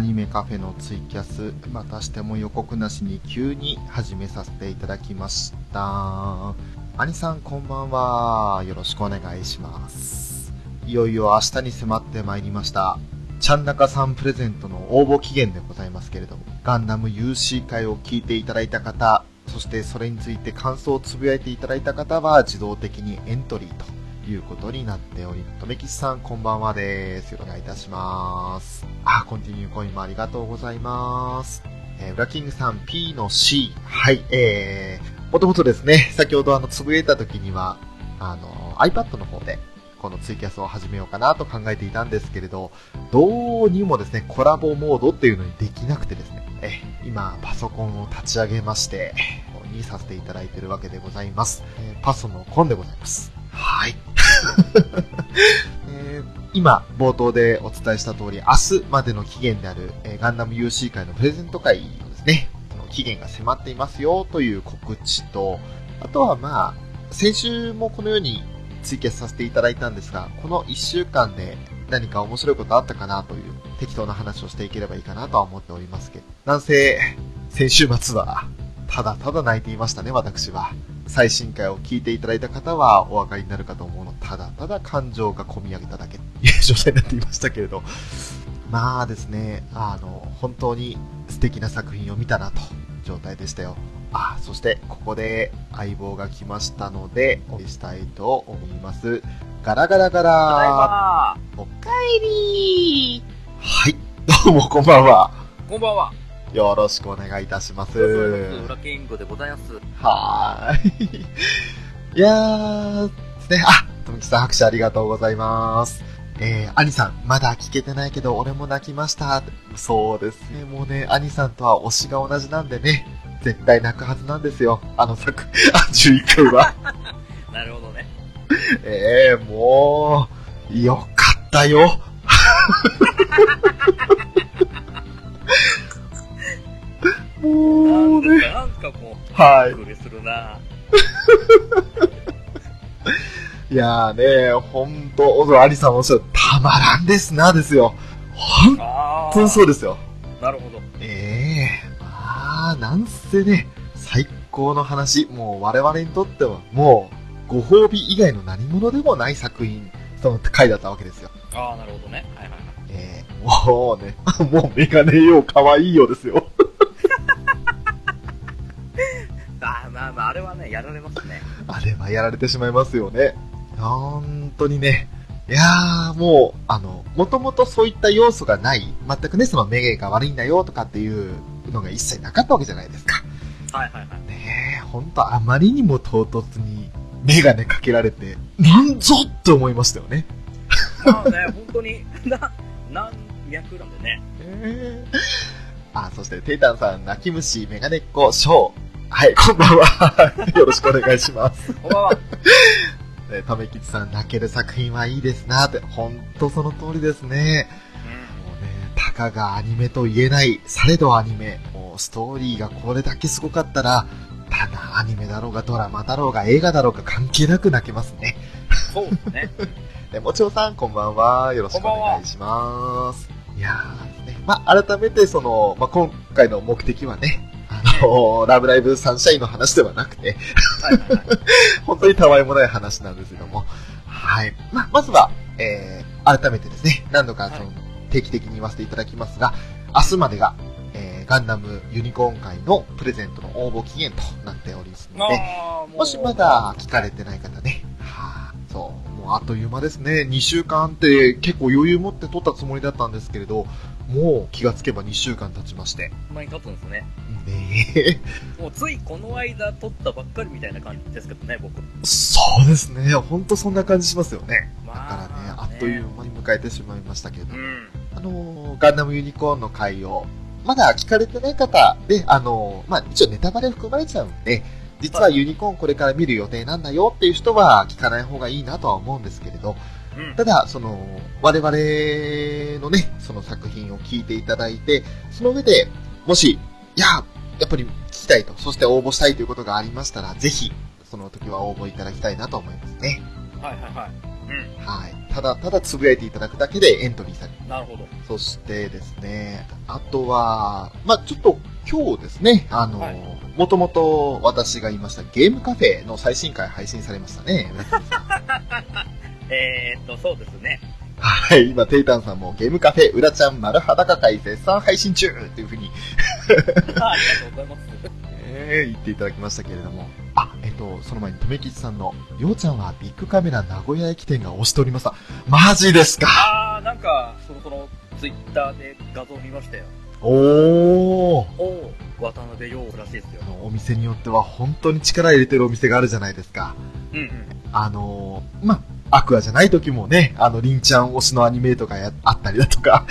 アニメカフェのツイキャス、またしても予告なしに急に始めさせていただきました。兄さんこんばんは。よろしくお願いします。いよいよ明日に迫ってまいりました。ちゃんなかさんプレゼントの応募期限でございますけれども、ガンダム UC 会を聞いていただいた方、そしてそれについて感想をつぶやいていただいた方は自動的にエントリーということになっており、とめきちさんこんばんはです。よろしくお願いいたします。あ、コンティニューコインもありがとうございます。えー、ウラキングさん P の C。はい、えー、もともとですね、先ほどあの、つぶやいた時には、あの、iPad の方で、このツイキャスを始めようかなと考えていたんですけれど、どうにもですね、コラボモードっていうのにできなくてですね、え、今、パソコンを立ち上げまして、にさせていただいてるわけでございます。えーパソのコンでございます。え 今、冒頭でお伝えした通り、明日までの期限である、えーガンダム UC 会のプレゼント会のですね、の期限が迫っていますよという告知と、あとはまあ、先週もこのようにツイキャスさせていただいたんですが、この1週間で何か面白いことあったかなという適当な話をしていければいいかなとは思っておりますけど、なんせ、先週末は、ただただ泣いていましたね、私は。最新回を聞いていただいた方はお分かりになるかと思うの、ただただ感情が込み上げただけと いう状態になっていましたけれど、まあですね、あの、本当に素敵な作品を見たなと、状態でしたよ。あ、そして、ここで相棒が来ましたので、お会いしたいと思います。ガラガラガラまおかえりはい、どうもこんばんは。こんばんは。よろしくお願いいたします。裏キングでございます。はーい。いやー、ね。あ、とみきさん拍手ありがとうございます。えー、アニさん、まだ聞けてないけど、俺も泣きました。そうですね。もうね、アニさんとは推しが同じなんでね、絶対泣くはずなんですよ。あの作、あ、11回は。なるほどね。えー、もう、よかったよ。もうね、なんかもう、はいするな。いやーね、ほんと、アニさんおっしゃる、たまらんですな、ですよ。ほんあとにそうですよ。なるほど。ええまあ、なんせね、最高の話、もう我々にとっては、もう、ご褒美以外の何者でもない作品、その回だったわけですよ。ああ、なるほどね。はいはいはい。ええもうね、もうメガネよ、可愛いよですよ。ああ、まあまあ、あれはね、やられますね。あれはやられてしまいますよね。本当にね。いやー、もう、あの、もともとそういった要素がない、全くね、その目が悪いんだよとかっていうのが一切なかったわけじゃないですか。はいはいはい。ねえ、ほんとあまりにも唐突にメガネかけられて、なんぞって思いましたよね。まあね、本当に、な、なん200なんでね。えーあ、そして、テイタンさん、泣き虫、メガネっ子、ショー。はい、こんばんは。よろしくお願いします。こんばんは。え ー、とめきちさん、泣ける作品はいいですなって、ほんとその通りですね。もうね、たかがアニメと言えない、されどアニメ。もうストーリーがこれだけすごかったら、ただアニメだろうがドラマだろうが映画だろうが関係なく泣けますね。そうですね。で、もちろさん、こんばんは。よろしくお願いします。いやーね。まあ、改めてその、まあ、今回の目的はね、ラブライブサンシャインの話ではなくて。本当にたわいもない話なんですけども、はい。まあ、まずは、えー、改めてですね、何度かその、はい定期的に言わせていただきますが、明日までが、えー、ガンダムユニコーン会のプレゼントの応募期限となっておりますので、もしまだ聞かれてない方ね、はあ、そう、もうあっという間ですね。2週間って結構余裕持って撮ったつもりだったんですけれど、もう気がつけば2週間経ちまして。前に撮ったんですね。ねえ。もうついこの間撮ったばっかりみたいな感じですけどね、僕。そうですね。ほんとそんな感じしますよね。だまからね、あっという間に迎えてしまいましたけれど、うん。あのーガンダムユニコーンの回を、まだ聞かれてない方で、あのーまあ、一応ネタバレ含まれちゃうんで、実はユニコーンこれから見る予定なんだよっていう人は聞かない方がいいなとは思うんですけれど、うん。ただ、その、我々のね、その作品を聞いていただいて、その上で、もし、いや、やっぱり聞きたいと、そして応募したいということがありましたら、ぜひ、その時は応募いただきたいなと思いますね。はいはいはい。うはい。ただ、ただつぶやいていただくだけでエントリーされる。ん。なるほど。そしてですね、あとは、まあちょっと今日ですね、あの、はいもともと私が言いましたゲームカフェの最新回配信されましたね。えーっと、そうですね。はい、今、テイタンさんもゲームカフェ、うらちゃん丸裸会絶賛配信中っていうふうに、ありがとうございます。えー言っていただきましたけれども。あ、えっと、その前に、とめきちさんの、ようちゃんはビッグカメラ名古屋駅店が押しておりました。マジですか？あー、なんか、そのその、ツイッターで画像見ましたよ。おー。おお渡辺陽らしいですよお店によっては本当に力入れてるお店があるじゃないですか。うんうん。あのー、ま、アクアじゃない時もね、あの、リンちゃん推しのアニメとかやあったりだとか、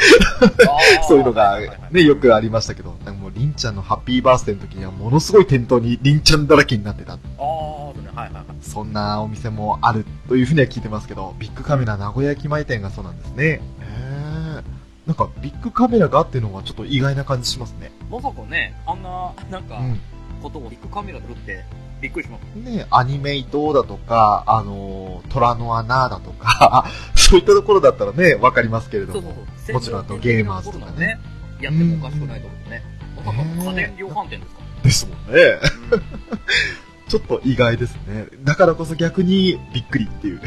そういうのがね、よくありましたけど、なんかもうリンちゃんのハッピーバースデーの時にはものすごい店頭にリンちゃんだらけになってた。ああ。はいはいはい。そんなお店もあるというふうには聞いてますけど、ビッグカメラ名古屋駅前店がそうなんですね。なんかビッグカメラがっていうのはちょっと意外な感じしますね。まさかね、あんな、なんか、うん。ことをビッグカメラで撮って、びっくりしました。ね、アニメイトだとか、あのー、虎の穴だとか、そういったところだったらね、わかりますけれども。そうそうそう。もちろんあとゲーマーズとかね。やってもおかしくないと思うね。まさか家電量販店ですかですもんね。ちょっと意外ですね。だからこそ逆にびっくりっていう。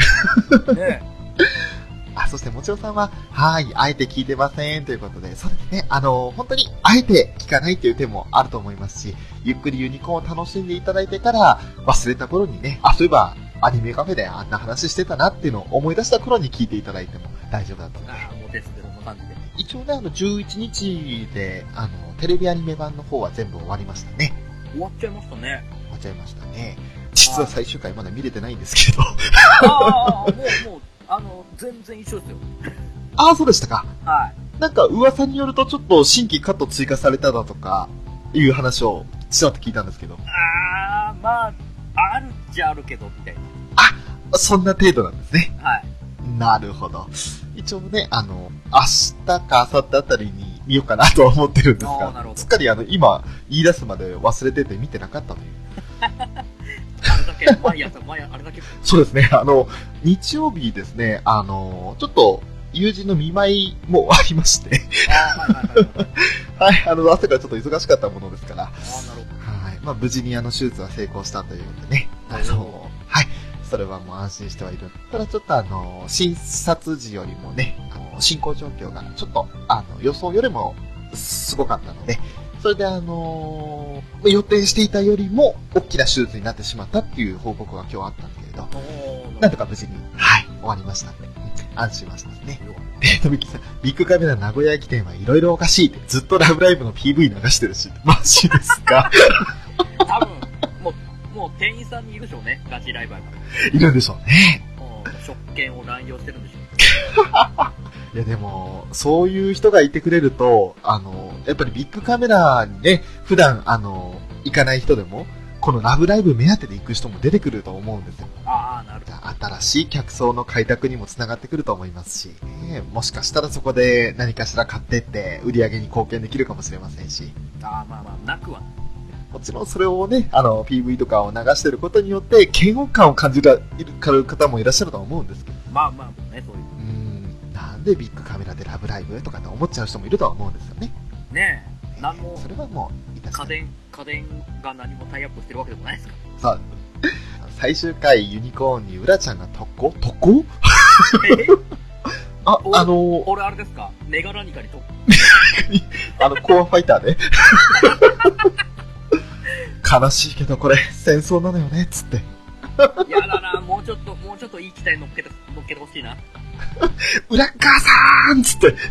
うんね あ、そしてもちろんさんは、はい、あえて聞いてませんということで、そうですね。あの、本当に、あえて聞かないっていう手もあると思いますし、ゆっくりユニコーンを楽しんでいただいてから、忘れた頃にね、あ、そういえば、アニメカフェであんな話してたなっていうのを思い出した頃に聞いていただいても大丈夫だと思います。ああ、もうですけど、そんな感じで。一応ね、あの、11日で、あの、テレビアニメ版の方は全部終わりましたね。終わっちゃいましたね。終わっちゃいましたね。実は最終回まだ見れてないんですけど。ああ、もう、もう、あの、全然一緒ですよ。ああ、そうでしたか。はい。なんか噂によるとちょっと新規カット追加されただとか、いう話をちらっと聞いたんですけど。ああ、まあ、あるっちゃあるけど、みたいそんな程度なんですね。な。はい。なるほど。一応ね、あの、明日か明後日あたりに見ようかなとは思ってるんですが、すっかりあの、今、言い出すまで忘れてて見てなかったという。あれだけ、毎朝、毎朝、あれだけ。そうですね、あの、日曜日ですね、あの、ちょっと、友人の見舞いもありまして、ああ、はい あの、朝からちょっと忙しかったものですから、ああ、なるほど。はい。まあ、無事にあの、手術は成功したということでね。あの、はい。それはもう安心してはいる。ただちょっとあの、診察時よりもね、あの、進行状況がちょっと、あの、予想よりもすごかったので、それであのまあ予定していたよりも大きな手術になってしまったっていう報告が今日あったんだけれど、なんとか無事に、はい、終わりましたんで、うん安心はしますね。よかっで、とびきさん、ビッグカメラ名古屋駅店はいろいろおかしいって、ずっとラブライブの PV 流してるし、マジですか？た多分、もう、もう店員さんにいるでしょうね、ガチライバーが。いるんでしょうね。もう、職権を乱用してるんでしょう。いやでも、そういう人がいてくれると、あの、やっぱりビッグカメラにね、普段、あの、行かない人でも、このラブライブ目当てで行く人も出てくると思うんですよ。ああ、なるほ新しい客層の開拓にもつながってくると思いますし、ねもしかしたらそこで何かしら買ってって売り上げに貢献できるかもしれませんし、ど。ああ、まあまあ、なくは。もちろんそれをね、あの、PV とかを流してることによって、嫌悪感を感じる方もいらっしゃると思うんですけど、まあまあね、そういう。でビッグカメラでラブライブとかって思っちゃう人もいるとは思うんですよね。ねえ、何も。それはもう、家電、家電が何もタイアップしてるわけでもないですか？さあ、最終回ユニコーンにうらちゃんが特攻？特攻？え？あ、おあの、俺あれですか？メガラニカにと、あの、コアファイターね。悲しいけどこれ、戦争なのよね、つって。やだな、もうちょっと、もうちょっといい機体乗っけて、乗っけてほしいな。裏母さんつって。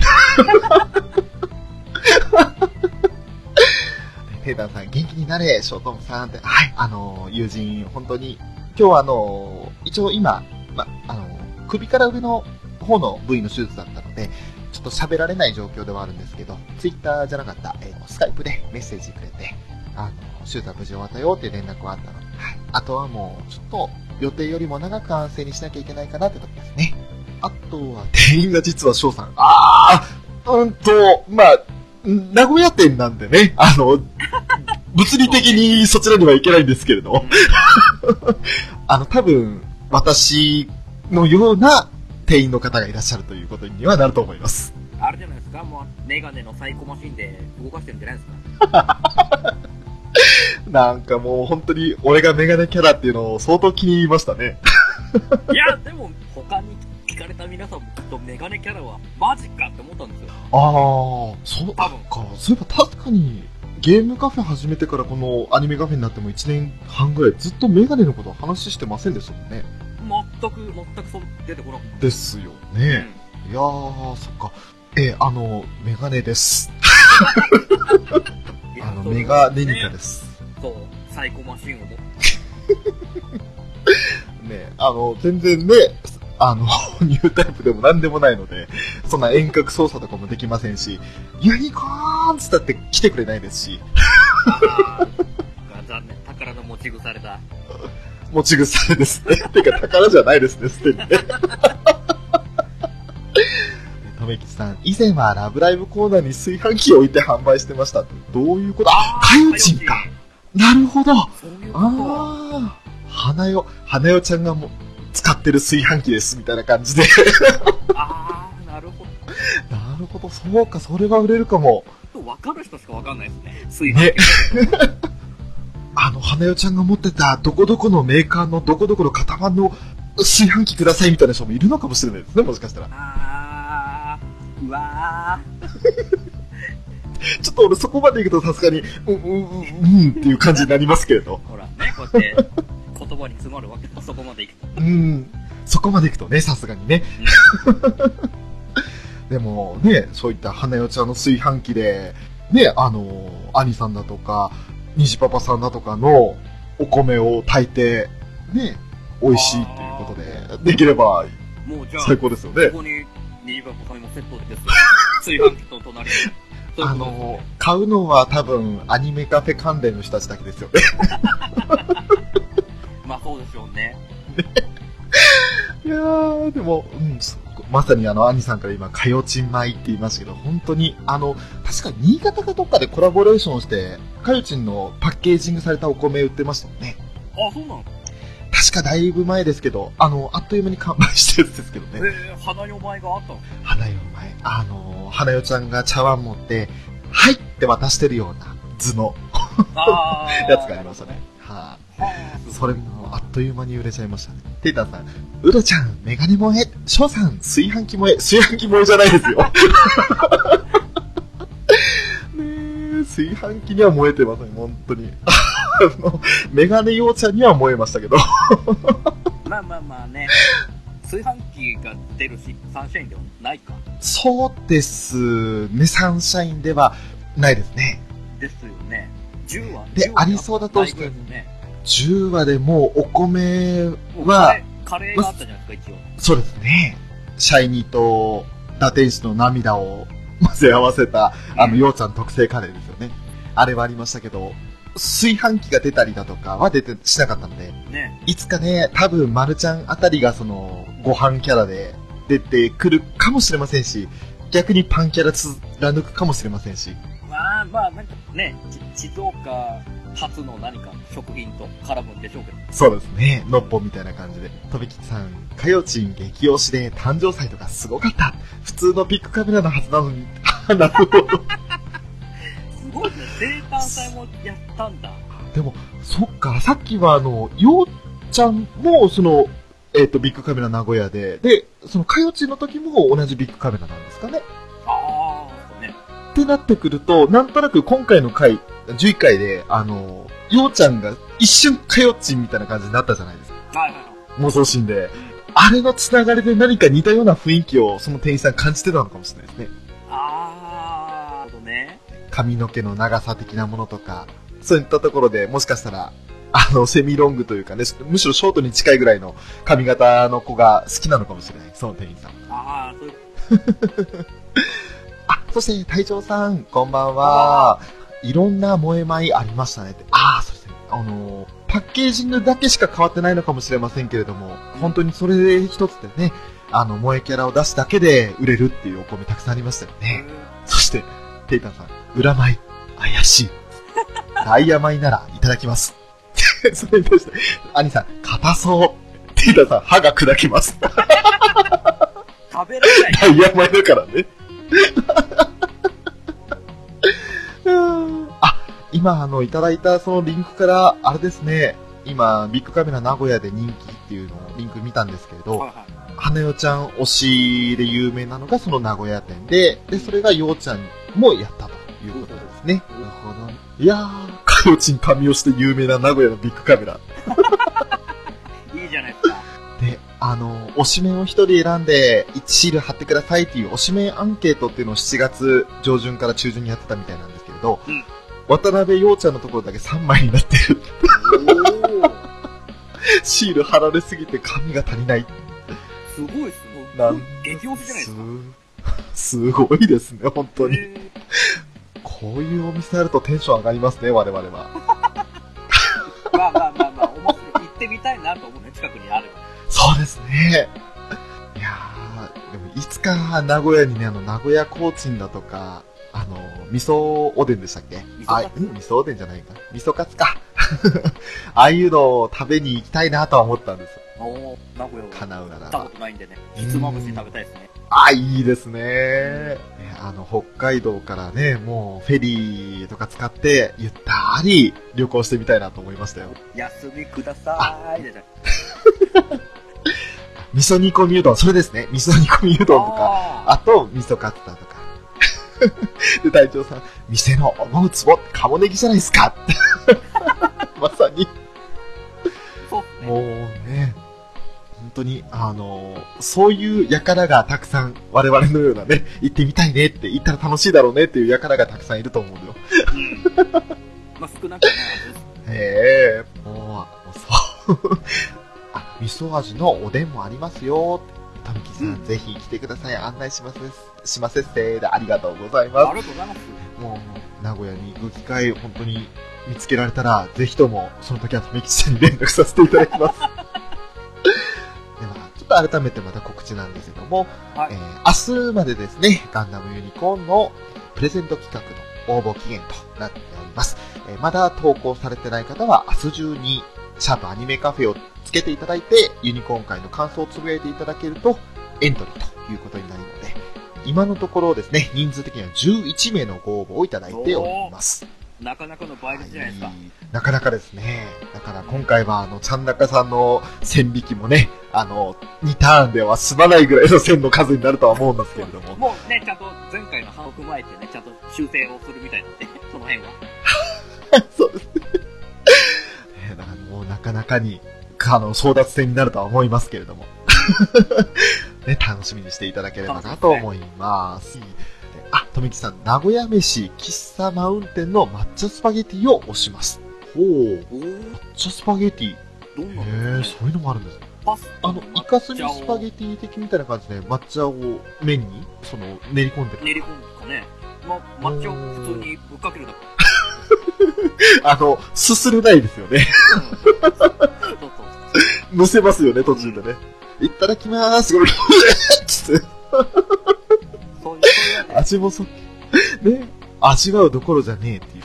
ヘイダンさん、元気になれ、ショートムさんって。はい、あの、友人、本当に、今日はあの、一応今、ま、あの、首から上の方の部位の手術だったので、ちょっと喋られない状況ではあるんですけど、ツイッターじゃなかった、えースカイプでメッセージくれて、あの、手術は無事終わったよっていう連絡はあったので、はい。あとはもう、ちょっと、予定よりも長く安静にしなきゃいけないかなって時ですね。あとは、店員が実は翔さん。ああうんと、まあ、ん名古屋店なんでね、あの、物理的にそちらには行けないんですけれど、あの、多分、私のような店員の方がいらっしゃるということにはなると思います。あれじゃないですかもう、メガネのサイコマシンで動かしてるんじゃないですか なんかもう本当に俺がメガネキャラっていうのを相当気に入りましたね。いや、でも、他に聞かれた皆さんもきっとメガネキャラは、マジかって思ったんですよ。ああ、そうか。そういえば確かに、ゲームカフェ始めてからこのアニメカフェになっても1年半ぐらいずっとメガネのことを話してませんでしたもんね。全く、全くそう出てこなかっですよた。ね。いやー、そっか。えーあの、メガネです。あの、メガネニカです。そう、サイコマシンをも ね、あの、全然ね、あの、ニュータイプでも何でもないので、そんな遠隔操作とかもできませんし、ユニコーンつったって来てくれないですし、残念。宝の持ち腐れだ。持ち腐れですね。てか、宝じゃないですね、すでにね。とめきちさん、以前はラブライブコーナーに炊飯器を置いて販売してました。どういうことあ、かよちんか。なるほど。そういう。ああ。花よ、花よちゃんがもう使ってる炊飯器です、みたいな感じで。あー、なるほど。なるほど、そうか、それは売れるかも。分かる人しか分かんないですね。炊飯器。ね。あの、花代ちゃんが持ってた、どこどこのメーカーのどこどこの型番の炊飯器くださいみたいな人もいるのかもしれないですね、もしかしたら。あー、うわちょっと俺そこまで行くとさすがに、うん、うん、うん、うんっていう感じになりますけれど。ー。ほら、ね、こうやって、言葉に詰まるわけだ。そこまでいくと。うん。そこまで行くとね、さすがにね。でもね、そういった花代ちゃんの炊飯器で、ね、あの、兄さんだとか、虹パパさんだとかのお米を炊いて、ね、美味しいっていうことで、できればもうじゃあ、最高ですよねこ。こに、ニジバコさんもセットでですよ。炊飯器と隣に。あの、買うのは多分アニメカフェ関連の人たちだけですよね。まあそうでしょうね。いやー、でも、うん、まさにあの、兄さんから今、かよちん米って言いましたけど、本当に、あの、確か新潟かどっかでコラボレーションして、かよちんのパッケージングされたお米売ってましたもんね。あ、そうなの？確かだいぶ前ですけど、あの、あっという間に完売してるんですけどえね。ー、花よ前があったの？花よ前。あの、花よちゃんが茶碗持って、はいって渡してるような図の。やつがありましたね。はい、はあそれもあっという間に売れちゃいましたね。テイタンさん、ウドちゃん、メガネ萌え、翔さん、炊飯器萌え、炊飯器萌えじゃないですよ。ねえ、炊飯器には燃えてません、本当に。あの、メガネようちゃんには燃えましたけど。まあまあまあね。炊飯器が出るし、サンシャインではないか。そうですね、サンシャインではないですね。ですよね。10話で10話ありそうだとないぐらいですね。10話でもうお米はカレ、ーがあったじゃないですか、一応。そうですね。シャイニーと、打天使の涙を混ぜ合わせた、あの、ようちゃん特製カレーですよね。あれはありましたけど、炊飯器が出たりだとかは出て、しなかったので、ね。いつかね、多分、まるちゃんあたりがその、ご飯キャラで出てくるかもしれませんし、逆にパンキャラ貫くかもしれませんし。まあまあ、なんかね、ち静岡初の何か食品と絡むんでしょうけど。そうですね。のっぽみたいな感じで。とびきちさん、かよちん激推しで誕生祭とかすごかった。普通のビッグカメラのはずなのに。あなるほど。すごいね。生誕祭もやったんだ。でも、そっか、さっきはあの、ようちゃんも、その、えっ、と、ビッグカメラ名古屋で、で、その、かよちんの時も同じビッグカメラなんですかね。ってなってくると、なんとなく今回の回、11回で、あの、ようちゃんが一瞬かよちんみたいな感じになったじゃないですか。はいはいはい。妄想シーンで。あれのつながりで何か似たような雰囲気をその店員さん感じてたのかもしれないですね。ああ、なるほどね。髪の毛の長さ的なものとか、そういったところでもしかしたら、あの、セミロングというかね、むしろショートに近いぐらいの髪型の子が好きなのかもしれない、その店員さん。ああ、そういう、あ、そして隊長さん、こんばんは。いろんな萌え舞ありましたねって。ああ、そうですね。あの、パッケージングだけしか変わってないのかもしれませんけれども、本当にそれで一つでね、あの、萌えキャラを出すだけで売れるっていうお米たくさんありましたよね。そして、テイタンさん、裏舞、怪しい。ダイヤ舞ならいただきます。それに対して、兄さん、硬そう。テイタンさん、歯が砕けます。食べられない。ダイヤ舞だからね。あ、今、あの、いただいたそのリンクから、あれですね、今、ビッグカメラ名古屋で人気っていうのをリンク見たんですけれど、はいはい。花代ちゃん推しで有名なのがその名古屋店で、で、それがようちゃんもやったということですね。なるほど。いやー、かよちん神押して有名な名古屋のビッグカメラ。あの、推しメンを一人選んで、1シール貼ってくださいっていう推しメンアンケートっていうのを7月上旬から中旬にやってたみたいなんですけれど、うん渡辺陽ちゃんのところだけ3枚になってる。シール貼られすぎて紙が足りない。すごいっす。もうなん激推しじゃないですか。すすごいですね、本当に。えこういうお店あるとテンション上がりますね、我々は。ー まあまあまあまあ、面白い。行ってみたいなと思うね、近くにある。そうですね。いやー、でもいつか名古屋にね、あの、名古屋コーチンだとか、あの、味噌おでんでしたっけ？あ、味噌カツん味噌おでんじゃないか。味噌カツか。ああいうのを食べに行きたいなとは思ったんですよ。おお、名古屋は叶うなら行ったこば。とないんでね。ひつまぶし食べたいですね。あ、いいですね。ねあの、北海道からね、もうフェリーとか使って、ゆったり旅行してみたいなと思いましたよ。休みくださーい 味噌煮込みうどん、それですね。味噌煮込みうどんとか、ああと、味噌カツだとか。で、隊長さん、店の思うツボって鴨ネギじゃないですか まさに、ーそう。もうね、本当に、あの、そういう輩がたくさん、我々のようなね、行ってみたいねって、行ったら楽しいだろうねっていう輩がたくさんいると思うのよ。うんまあ少なくないです。へえ、もう、もうそう。あ、味噌味のおでんもありますよ。たみきさん、うんぜひ来てください。案内しますしますっせーでありがとうございますあ。りがとうございます。もう、名古屋に行く機会、本当に見つけられたら、ぜひとも、その時は富吉さんに連絡させていただきます。では、ちょっと改めてまた告知なんですけども、はいえー明日までですね、ガンダムユニコーンのプレゼント企画の応募期限となっております。えーまだ投稿されてない方は、明日中に、シャープアニメカフェをつけていただいて、ユニコーン会の感想をつぶやいていただけると、エントリーということになるので、今のところですね、人数的には11名のご応募をいただいております。なかなかの倍率じゃないですか。はいなかなかですね。だから今回は、あの、ちゃんなかさんの線引きもね、あの、2ターンでは済まないぐらいの線の数になるとは思うんですけれども。もうね、ちゃんと前回の反を踏まえてね、ちゃんと修正をするみたいなんで、その辺は。そうですね。ね だからもうなかなかに、あの、争奪戦になるとは思いますけれども。ね、楽しみにしていただければなと思います。であ、とみきさん、名古屋飯、喫茶マウンテンの抹茶スパゲティを押します。ほう。抹茶スパゲティ。へどんなえ、のそういうのもあるんですね。パスあの、いカスミスパゲティ的みたいな感じで抹茶を麺に、その、練り込んでる。練り込んでかね。ま、抹茶を普通にぶっかけるだけ。あの、すすれないですよね。うん。乗せますよね、途中でね。いただきまーす。ごめん。つってそう。いう、味もそね。味わうどころじゃねえっていう。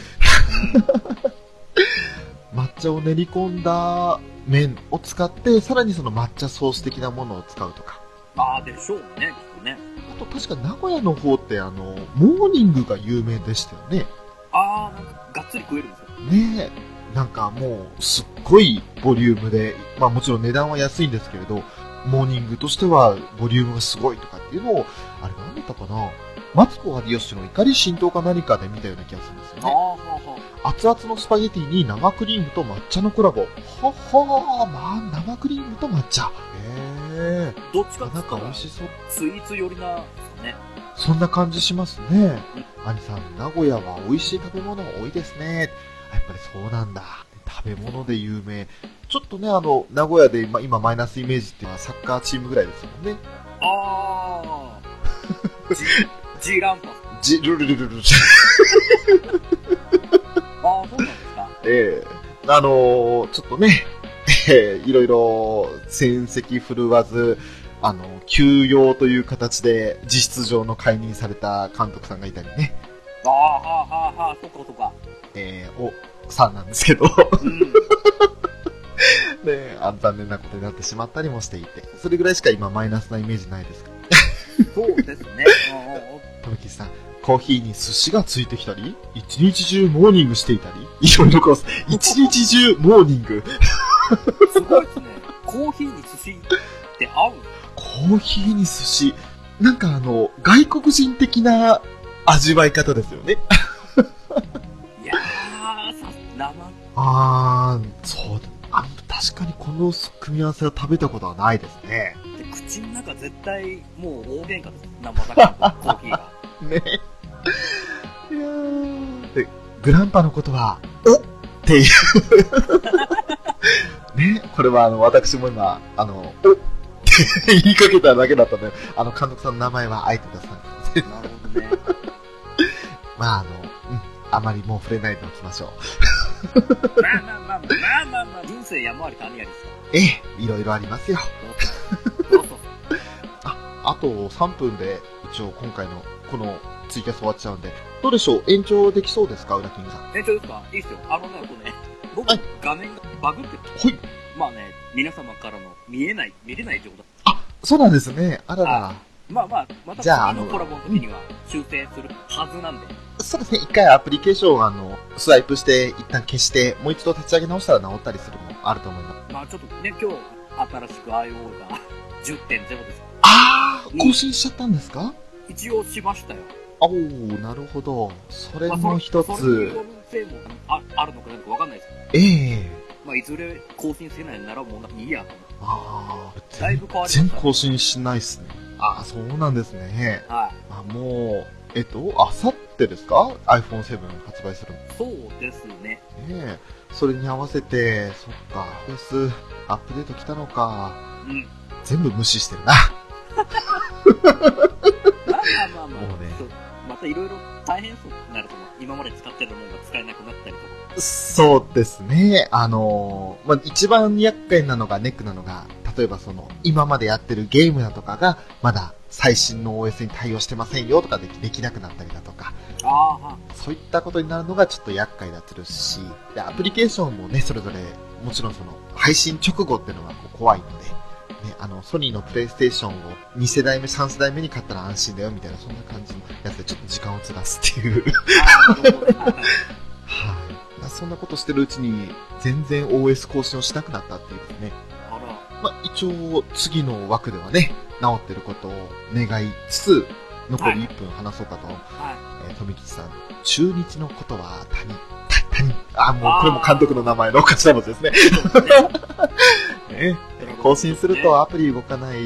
抹茶を練り込んだ麺を使って、さらにその抹茶ソース的なものを使うとか。ああ、でしょうね、きっとね。あと確か名古屋の方ってあの、モーニングが有名でしたよね。ああ、なんか、がっつり食えるんですよ。ねえ。なんかもう、すっごいボリュームで、まあもちろん値段は安いんですけれど、モーニングとしてはボリュームがすごいとかっていうのを、あれなんだったかな？マツコ有吉の怒り浸透か何かで見たような気がするんですよね。は熱々のスパゲティに生クリームと抹茶のコラボ。ははまあ、生クリームと抹茶。へえ。あ。どっちかなんか美味しそう。スイーツ寄りな、ね。そんな感じしますね。兄さん、名古屋は美味しい食べ物多いですね。やっぱりそうなんだ。食べ物で有名。ちょっとね、あの、名古屋で今今マイナスイメージっていうのはサッカーチームぐらいですもんね。ああ。ジ、ジランパス。ジルルルルル。ああ、そうなんですか。ええあのーちょっとね、ええいろいろ戦績振るわず、あの、休養という形で実質上の解任された監督さんがいたりね、ああ、はあ、はあ、はあ、そっかそっか。ええお、さんなんですけど、うん。ね、あ残念なことになってしまったりもしていて、それぐらいしか今マイナスなイメージないですか？そうですね。うんうんうん富吉さん、コーヒーに寿司がついてきたり、一日中モーニングしていたり、いろいろこう、一日中モーニング、すごいですね。コーヒーに寿司って合う？コーヒーに寿司、なんかあの、外国人的な味わい方ですよね。いやー、さ、生、あー、そうだ。あ確かにこの組み合わせは食べたことはないですね。で口の中絶対もう大喧嘩です。生魚とコーヒーが。ね。いやーで、グランパのことは、おっていう。ね、これはあの、私も今、あの、おって言いかけただけだったので、あの、監督さんの名前はあえて出さない。なるほどね。まああの、うん、あまりもう触れないでおきましょう。まあまあまあまあまあまあ、人生山あり谷ありですかええ、いろいろありますよ。そうそうそう。あと3分で、一応今回のこのツイキャス終わっちゃうんで、どうでしょう延長できそうですか裏キングさん。え、ちょですかいいっすよ。あのね、これね、僕はい、画面がバグってて、ほい。まあね、皆様からの見えない、見れない状態。そうなんですね。あらら。まあまあ、またじゃああのコラボの時には修正するはずなんで。そうですね。一回アプリケーションをあの、スワイプして、一旦消して、もう一度立ち上げ直したら直ったりするのもあると思います。まあちょっとね、今日、新しく IO が10.0です。あー、更新しちゃったんですか？一応しましたよ。おー、なるほど。それまあも一それにつよ、るせいもああるのかなんかわかんないですええまあいずれ更新せないならもういいやとあー、だいぶ変わり全更新しないっすね。あー、そうなんですね。はい。あ、もう、えっと、あさってですか ?iPhone7 発売するの。そうですね。ねえ、それに合わせて、そっか、OS アップデート来たのか。うん。全部無視してるな。まあまあまあうねまたいろいろ大変そうになると思う。今まで使ってるものが使えなくなったりとか。そうですね。あのーまあ、一番厄介なのが、ネックなのが、例えばその、今までやってるゲームだとかが、まだ最新の OS に対応してませんよとかでできなくなったりだとか、ああ、はそういったことになるのがちょっと厄介だったりし、で、アプリケーションもね、それぞれ、もちろんその、配信直後っていうのがこう怖いので、ね、あの、ソニーのプレイステーションを2世代目、3世代目に買ったら安心だよみたいな、そんな感じのやつでちょっと時間をずらすっていう。はいあそんなことしてるうちに、全然 OS 更新をしなくなったっていうね。まあ、一応、次の枠ではね、治ってることを願いつつ、残り1分話そうかと。はい。えー富吉さん、中日のことは谷、た谷。あ、もうこれも監督の名前の頭文字ですね。ね。ね更新するとアプリ動かない。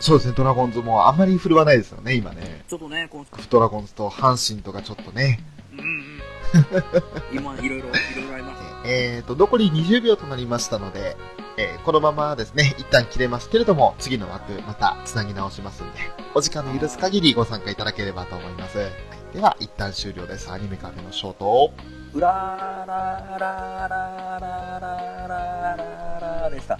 そうですね、ドラゴンズもあんまり振るわないですよね、今ね。ちょっとね、今ドラゴンズと阪神とかちょっとね。うんうん。今、いろいろ、いろいろあります。えっ、ー、と、残り20秒となりましたので、えー、このままですね、一旦切れますけれども、次の枠また繋ぎ直しますんで、お時間の許す限りご参加いただければと思います。はい、では、一旦終了です。アニメカフェのショート。うらーらーらーらーらーらーらーらでした。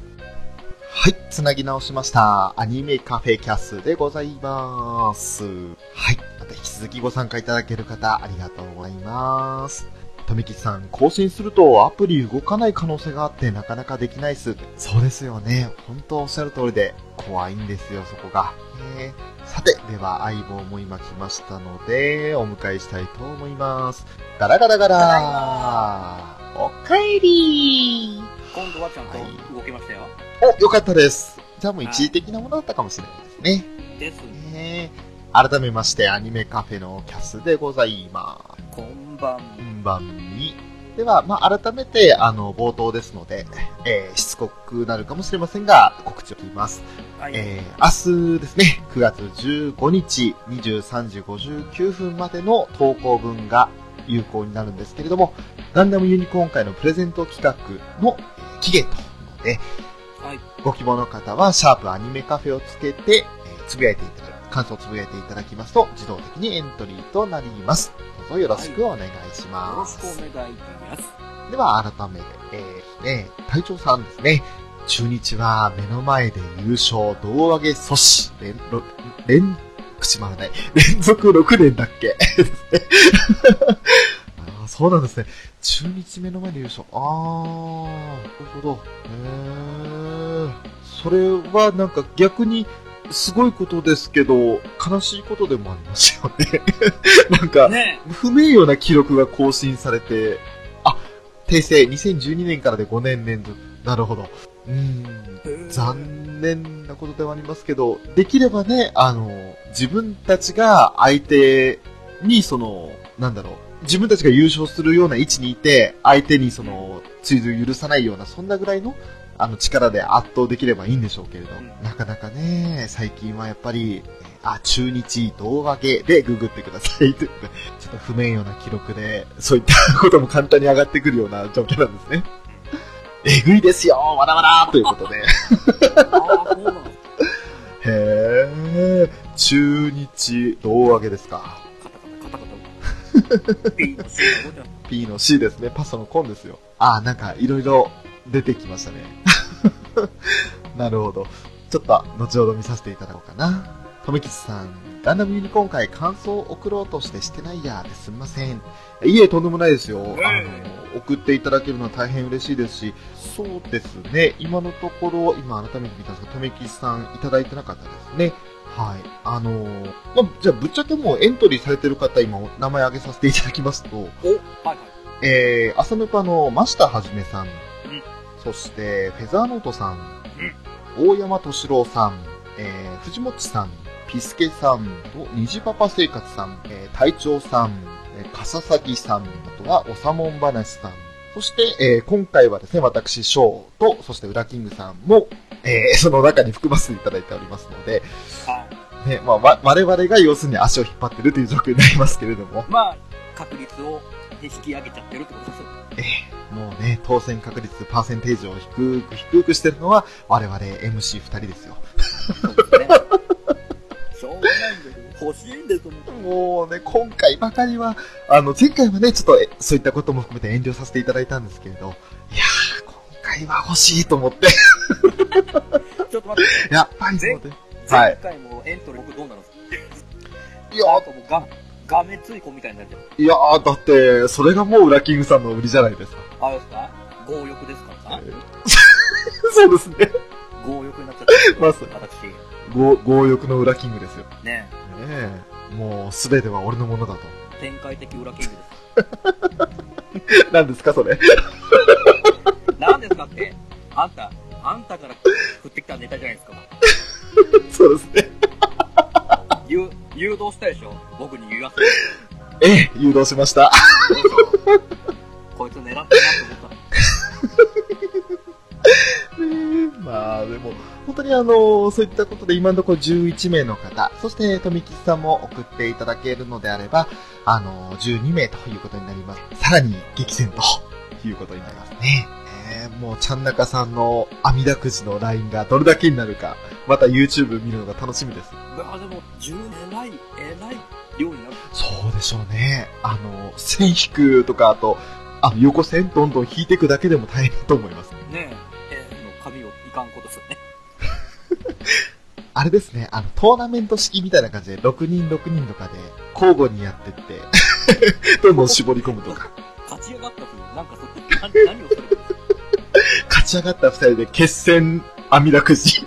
はい、つなぎ直しました。アニメカフェキャスでございます。はい、また引き続きご参加いただける方、ありがとうございます。富吉さん、更新するとアプリ動かない可能性があってなかなかできないっす。そうですよね。本当おっしゃる通りで、怖いんですよ、そこが。えーさて、では相棒も今来ましたので、お迎えしたいと思います。ガラガラガラおかえり今度はちゃんと動けましたよ。お、よかったです。じゃあもう一時的なものだったかもしれないですね。です。ね改めまして、アニメカフェのキャスでございまこんばんす。こんばんみ。では、まあ、改めて、あの、冒頭ですので、えーしつこくなるかもしれませんが、告知をします。はい。えー、明日ですね、9月15日23時59分までの投稿分が有効になるんですけれども、ガンダムユニコーン会のプレゼント企画のえー期限というので、はい。ご希望の方は、シャープアニメカフェをつけて、えーつぶやいていただく、感想をつぶやいていただきますと、自動的にエントリーとなります。どうぞよろしくお願いしよます。ろしくお願いします。では、改めて、えー、ね、隊長さんですね。中日は目の前で優勝、胴上げ阻止、連、ろ連、口回らない。連続6年だっけ？あーそうなんですね。中日目の前で優勝。あー、なるほど。へー。それはなんか逆に、すごいことですけど、悲しいことでもありますよね。なんか、ね不名誉な記録が更新されて、あ、訂正、2012年からで5年連続。なるほど。うーん、え。残念なことではありますけど、できればね、あの、自分たちが相手に、その、なんだろう、自分たちが優勝するような位置にいて、相手にその、追随を許さないような、そんなぐらいの、あの、力で圧倒できればいいんでしょうけれど、うんなかなかね、最近はやっぱり、あ、中日胴上げでググってください ちょっと不名誉な記録で、そういったことも簡単に上がってくるような状況なんですね。えぐいですよわらわらということで。へー、中日胴上げですか。カタカタ、カタカタ。P の C ですね。パソのコンですよ。あー、なんかいろいろ出てきましたね。なるほど。ちょっと後ほど見させていただこうかな。とめきちさん、ガンダムユニコーン会感想を送ろうとしてしてないやですみません。いえ、とんでもないですよ。あの、送っていただけるのは大変嬉しいですし、そうですね。今のところ、今改めて見たんですが、とめきちさんいただいてなかったですね。はい。あのーまあ、じゃあ、ぶっちゃけもうエントリーされてる方、今、名前挙げさせていただきますと、お、はいはい。えー、朝ぬぱの真下はじめさん、んそして、フェザーノートさん、大山敏郎さん、えー、藤もちさん、ピスケさん。と、虹パパ生活さん、えー、隊長さん、えー、かささん、あとは、おさもん話さん、そして、えー、今回はですね、私、ショーと、そして、ウラキングさんも、えー、その中に含ませていただいておりますので、はい。ね、まあ、わ我々が要するに足を引っ張ってるという状況になりますけれども、まあ、確率を引き上げちゃってるってことですよ。もうね、当選確率、パーセンテージを低く低くしてるのは、我々 MC2 人ですよ。そうですね。しょうがないんだけど、欲しいんですもうね、今回ばかりは、あの、前回はね、ちょっとえそういったことも含めて遠慮させていただいたんですけれど、いやー、今回は欲しいと思って、ちょっと待って、やっぱりそうで。は前い。回もエントリー僕どうなるんですか？いやもうが、画面ついこみたいになっちゃう。いやー、だって、それがもうウラキングさんの売りじゃないですか。あれですか？強欲ですか？ら そうですね。強欲になっちゃった。まあそう私。強強欲のウラキングですよ。ねねえ。もう、すべては俺のものだと。展開的裏キングです。何ですか、それ？何ですかって、あんた、あんたから振ってきたネタじゃないですか。そうですね。誘誘導したでしょ？僕に言わせる。ええ、誘導しました。こいつ狙ってなって思った まあでも、本当にあの、そういったことで今のところ11名の方、そして富吉さんも送っていただけるのであれば、あの、12名ということになります。さらに激戦ということになりますね。えねもう、ちゃんなかさんの網だくじのラインがどれだけになるか、また YouTube 見るのが楽しみです。うわでも、10年偉い、偉い量になる。そうでしょうね。あの、線引くとか、あと、あの、横線どんどん引いていくだけでも大変だと思います。ねえ、えー、の紙をいかんことですよね。あれですね、あの、トーナメント式みたいな感じで、6人6人とかで、交互にやってって、どんどん絞り込むとか。勝ち上がった風に、なんかそこ、何何をされ 勝ち上がった二人で決戦網だくじ。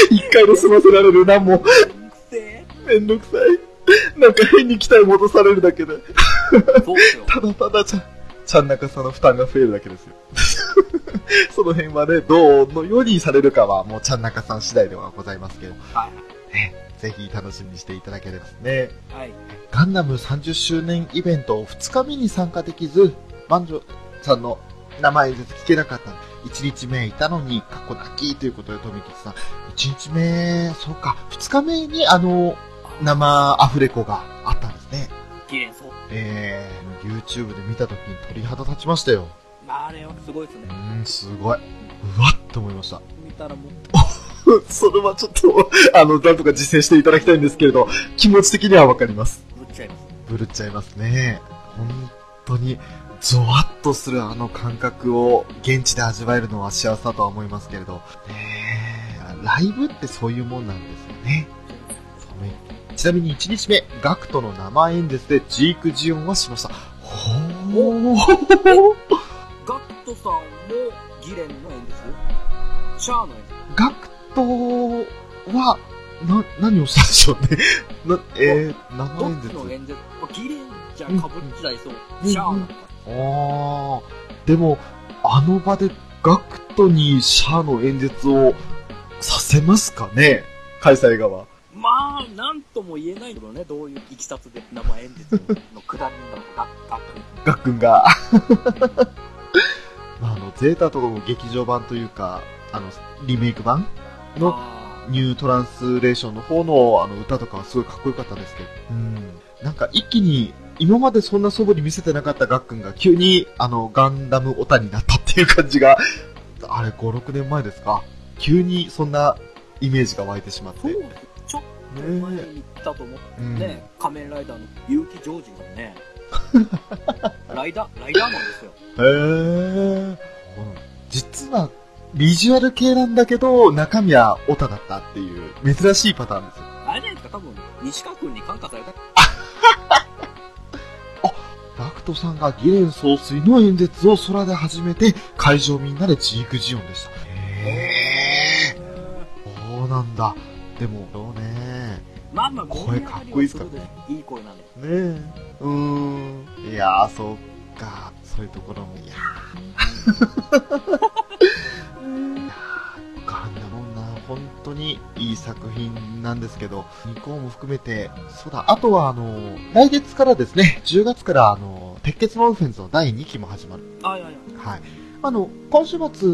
一回で済ませられるな、もう。せめんどくさい。なんか変に期待戻されるだけで。ただただちゃん、ちゃん中さんの負担が増えるだけですよ。その辺はね、どうのようにされるかは、もうちゃん中さん次第ではございますけど、はい。ね、ぜひ楽しみにしていただければね。はい。ガンダム30周年イベント2日目に参加できず、万丈さんの名前ずつ聞けなかった1日目いたのに、過去泣きということで、富吉さん。1日目、そうか、2日目にあの、生アフレコがあったんですね。綺麗そう。えー、YouTube で見た時に鳥肌立ちましたよ。あれはすごいですうね。ーん、すごい。うわっと思いました。見たらもう、それはちょっと、あの、なんとか実践していただきたいんですけれど、気持ち的にはわかります。ぶっちゃいます。ぶるっちゃいますね。本当に、ゾワッとするあの感覚を現地で味わえるのは幸せだとは思いますけれど、ねえライブってそういうもんなんですよね。ちなみに1日目、ガクトの生演説でジークジオンはしました。ほー。ガクトさんもギレンの演説？シャアの演説？ガクトは、な、何をしたんでしょうね。な、えー、生演説。ちの演説？まあギレンじゃうんかぶっちゃいそう。うんシャアの。あー、でも、あの場でガクトにシャアの演説をさせますかね？開催側。まあ、なんとも言えないけどね、どういういきさつで生演説のくだりなのか、ガクガックンが。まあ、あの、ゼータとかも劇場版というか、あの、リメイク版のあニュートランスレーションの方のあの歌とかはすごいかっこよかったですけど。うん。なんか一気に、今までそんな素振り見せてなかったガックンが急にあのガンダムオタになったっていう感じが、あれ5、6年前ですか？急にそんなイメージが湧いてしまって。ちょっと前に言ったと思ってうんね、仮面ライダーの結城ジョージがね、ライダー、ライダーマンですよ。へー。実は、ビジュアル系なんだけど、中身はオタだったっていう、珍しいパターンですよ。あれじゃないですか、多分、西川君に感化された。ダクトさんがギレン総帥の演説を空で始めて、会場みんなでジークジオンでした。へー。そうなんだ。でも、そうね。まあまあ、声かっこいいっすからねね。いい声なんで。ねえ。うーん。いやー、そっか。そういうところも、いや本当にいい作品なんですけど、2校も含めて、そうだ、あとはあの、来月からですね、10月からあの、鉄血のオルフェンズの第2期も始まる。あ、いやいや。はい。あの、今週末、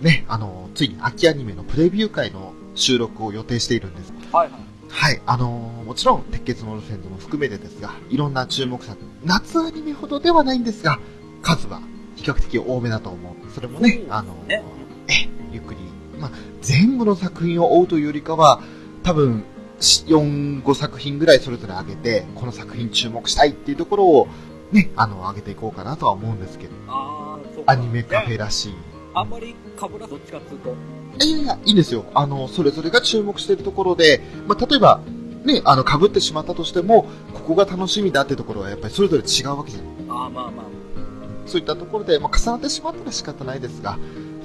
ね、あの、ついに秋アニメのプレビュー会の収録を予定しているんです。はいはい。はい、あのーもちろん、鉄血のオルフェンズも含めてですが、いろんな注目作、夏アニメほどではないんですが、数は比較的多めだと思う。それもねう、んあのーねえ、ゆっくり、まあ、全部の作品を追うというよりかは、多分、4、5作品ぐらいそれぞれ上げて、この作品注目したいっていうところを、ね、あの、上げていこうかなとは思うんですけど。アニメカフェねらしい。あんまりかぶらどっちかっつうと。いやいや、いいんですよ。あの、それぞれが注目しているところで、まあ、例えば、ね、あの、被ってしまったとしても、ここが楽しみだってところはやっぱりそれぞれ違うわけじゃない。あー、まあまあ。そういったところで、まあ、重なってしまったら仕方ないですが、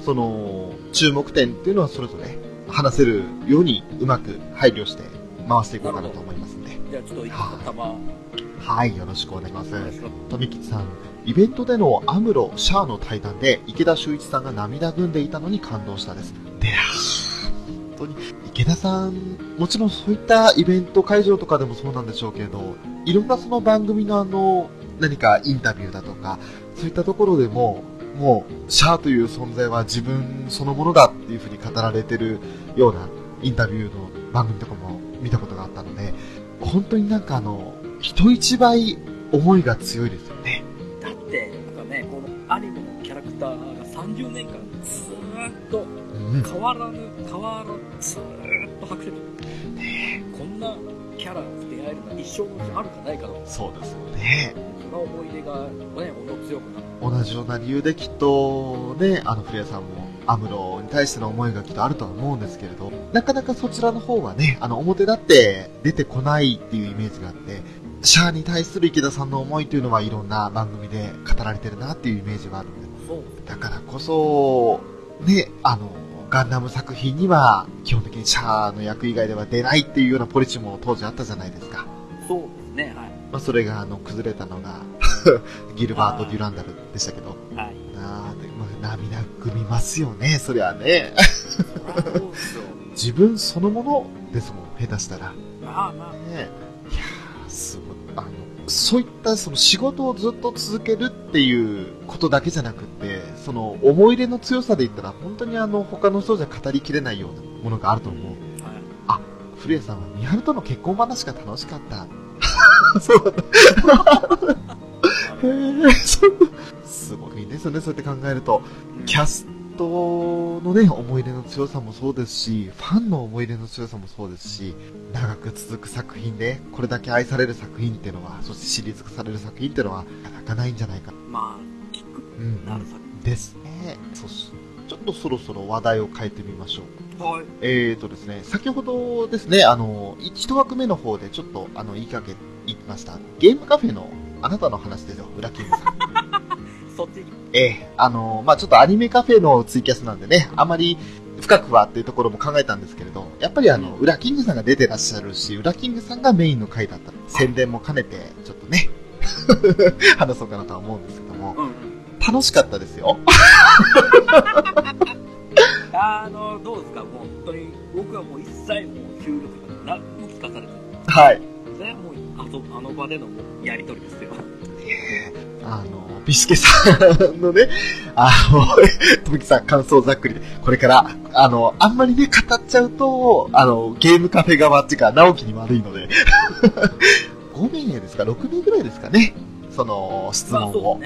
その、注目点っていうのはそれぞれ話せるようにうまく配慮して回していこうかなと思いますんで。じゃあちょっと一はい、よろしくお願いします。お願いします。富吉さん、イベントでのアムロ、シャアの対談で池田修一さんが涙ぐんでいたのに感動したです。でやー本当に、池田さん、もちろんそういったイベント会場とかでもそうなんでしょうけれど、いろんなその番組のあの、何かインタビューだとか、そういったところでも、もう、シャアという存在は自分そのものだっていうふうに語られてるようなインタビューの番組とかも見たことがあったので、本当になんかあの、人一倍思いが強いです年間ずーっとうん。変わらぬ、変わらずずーっと拍手と。こんなキャラ出会えるのは一生のうちあるかないかと。そうですよね。その思い出が、ね、もの強くなって。同じような理由できっと、ね、あの、古谷さんも、アムロに対しての思いがきっとあるとは思うんですけれど、なかなかそちらの方はね、あの、表立って出てこないっていうイメージがあって、シャアに対する池田さんの思いというのはいろんな番組で語られてるなっていうイメージがあるんで。だからこそ、ね、あの、ガンダム作品には基本的にシャアの役以外では出ないっていうようなポリシーも当時あったじゃないですか。そうですね、はい。まあ、それがあの崩れたのが ギルバート・デュランダルでしたけど、はい。なあでまあ涙ぐみますよね、そりゃね。自分そのものですもん、下手したら。ねまあまあ、いやーすごい。そういったその仕事をずっと続けるっていうことだけじゃなくって、その思い入れの強さで言ったら、本当にあの、他の人じゃ語りきれないようなものがあると思う。はい。古谷さんは三春との結婚話が楽しかった。そうだ。へーそうすごいですね、そうやって考えると。キャストのね、思い入れの強さもそうですし、ファンの思い入れの強さもそうですし、長く続く作品で、これだけ愛される作品っていうのは、そしてシリーズ化される作品っていうのは、なかなかないんじゃないか。まあ、聞くうん、なる作ですね。そしちょっとそろそろ話題を変えてみましょう。品。はい。えーとですね、先ほどですね、あの、一枠目の方でちょっと、あの、言いかけ、言いました。ゲームカフェのあなたの話ですよ、裏キングさん。そっちに。ええあの、まあちょっとアニメカフェのツイキャスなんでね、あまり深くはっていうところも考えたんですけれど、やっぱりあの、裏キングさんが出てらっしゃるし、裏キングさんがメインの回だった。宣伝も兼ねて、ちょっとね、話そうかなとは思うんですけども、うんうん。楽しかったですよ。あの、どうですか？もう本当に、僕はもう一切もう、給料とか何も聞かされて。はい。それはもう、あそあの場でのやりとりですよ。あの、ビスケさんのね、あの、ともきさん感想ざっくりで、これから、あの、あんまりね、語っちゃうと、あの、ゲームカフェ側っていうか、直樹に悪いので、5名ですか、6名ぐらいですかね、その、質まあ問を。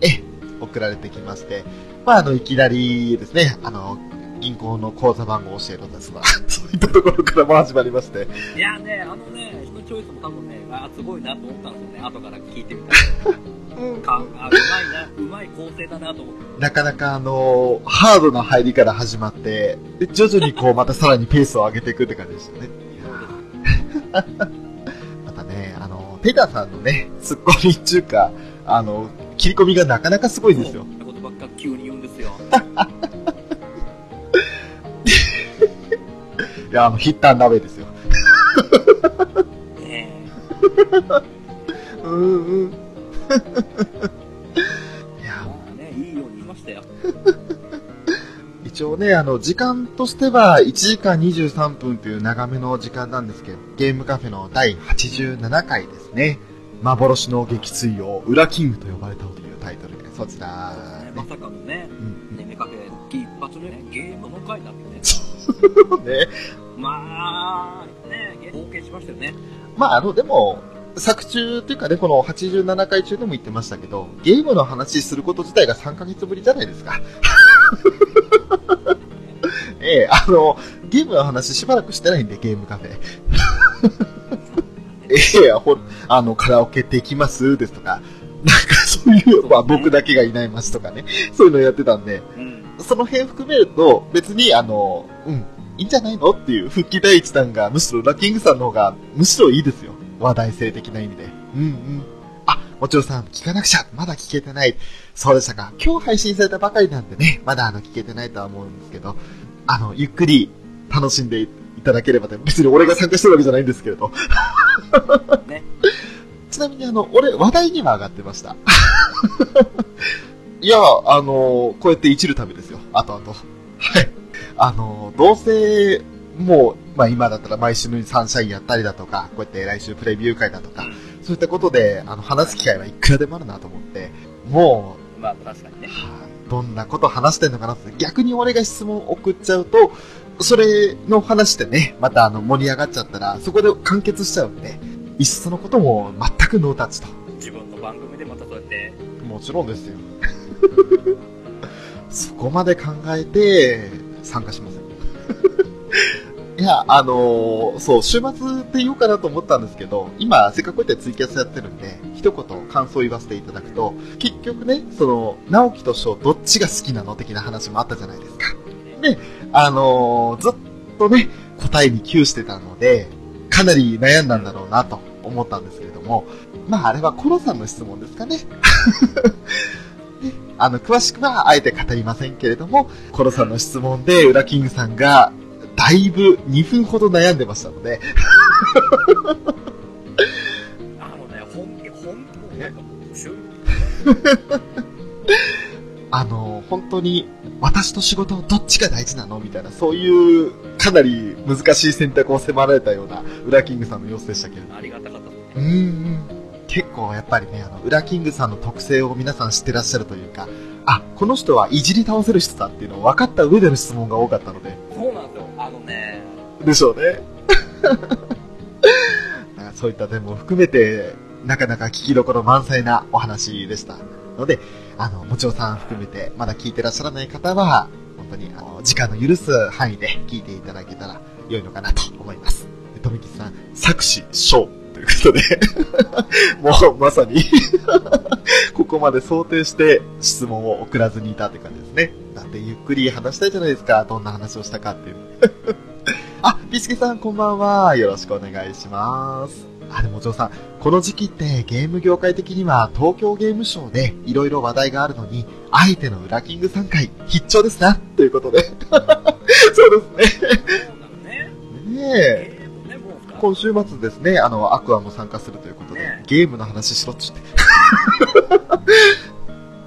え、送られてきまして、まあ、あの、いきなりですね、あの、銀行の口座番号を教えろですわ。そういったところからも始まりまして、いやね、あのね、チョイスも多分ね、あすごいなと思ったんですよね。後から聞いてみたら。かあうまいな、うまい構成だなと思って。なかなかあの、ハードな入りから始まって、で徐々にこうまたさらにペースを上げていくって感じでしたね。またね、あの、ペターさんのね、ツッコミっていうか、あの、切り込みがなかなかすごいんですよそ。んなことばっか急に言うんですよ。いや、あの、ヒッターナベですよ。ねうんうん。いえ。や、まあね、いいように言いましたよ。一応ね、あの、時間としては1時間23分という長めの時間なんですけど、ゲームカフェの第87回ですね。幻の撃墜王、ウラキングと呼ばれたというタイトルで、そちら、ねねまさかのね、うんねめかけ、一発目ね、ゲームの回だってね。ね。まあ、ね、冒険しましたよね。まあ、あの、でも、作中っていうかね、この87回中でも言ってましたけど、ゲームの話すること自体が3ヶ月ぶりじゃないですか。ええあの、ゲームの話しばらくしてないんで、ゲームカフェ。ええほんあの、カラオケできます？ですとか、なんかそういう、まあ僕だけがいない街とかね、そういうのやってたんで、うん。その辺含めると、別に、あの、うん、いいんじゃないの？っていう、復帰第一弾が、むしろラッキングさんの方が、むしろいいですよ。話題性的な意味で。うんうん。あ、もちろんさん、聞かなくちゃ。まだ聞けてない。そうでしたか。今日配信されたばかりなんでね、まだあの、聞けてないとは思うんですけど、あの、ゆっくり楽しんでいただければと。別に俺が参加してるわけじゃないんですけれど。ね。ちなみにあの、俺、話題には上がってました。いや、あの、こうやっていちるためですよ。あとあと。はい。あの、どうせ、もう、まあ今だったら毎週のようにサンシャインやったりだとか、こうやって来週プレビュー会だとか、そういったことで、あの、話す機会はいくらでもあるなと思って、もまあ確かにう、ね。はいどんなこと話してんのかなって、逆に俺が質問送っちゃうと、それの話でね、またあの、盛り上がっちゃったら、そこで完結しちゃうんで、いっそのことも全くノータッチと。自分の番組でまたそうやって、もちろんですよ。そこまで考えて参加しません。いや、あのーそう、週末って言おうかなと思ったんですけど、今、せっかくこうやってツイキャスやってるんで、一言感想言わせていただくと、結局ね、その、直樹と翔どっちが好きなの的な話もあったじゃないですか。で、あのーずっとね、答えに窮してたので、かなり悩んだんだろうなと思ったんですけれども、まああれはコロさんの質問ですかね。ねあの、詳しくはあえて語りませんけれども、コロさんの質問で、ウラキングさんが、だいぶ2分ほど悩んでましたので、あのね、本気、本気、なんあの、本当に、私と仕事どっちが大事なの？みたいな、そういう、かなり難しい選択を迫られたような、ウラキングさんの様子でしたけれど。ありがたかったうんうん。結構やっぱりね、あの、ウラキングさんの特性を皆さん知ってらっしゃるというか、あ、この人はいじり倒せる人だっていうのを分かった上での質問が多かったので、そうなんですよ。あのね、でしょうね。だからそういった点も含めて、なかなか聞きどころ満載なお話でした。ので、あの、もちろさん含めて、まだ聞いてらっしゃらない方は、本当に、あの、時間の許す範囲で聞いていただけたら良いのかなと思います。で、富吉さん、作詞、賞ということで、もうまさに ここまで想定して質問を送らずにいたって感じですね。だってゆっくり話したいじゃないですか。どんな話をしたかっていう。あ、ピスケさんこんばんは。よろしくお願いします。あ、でも、ジョーさん、この時期ってゲーム業界的には東京ゲームショウでいろいろ話題があるのに、あえてのウラキング3回必聴ですな。ということで。そうですね。ねえ。今週末ですね、あの、アクアも参加するということで、ねゲームの話しろっちって。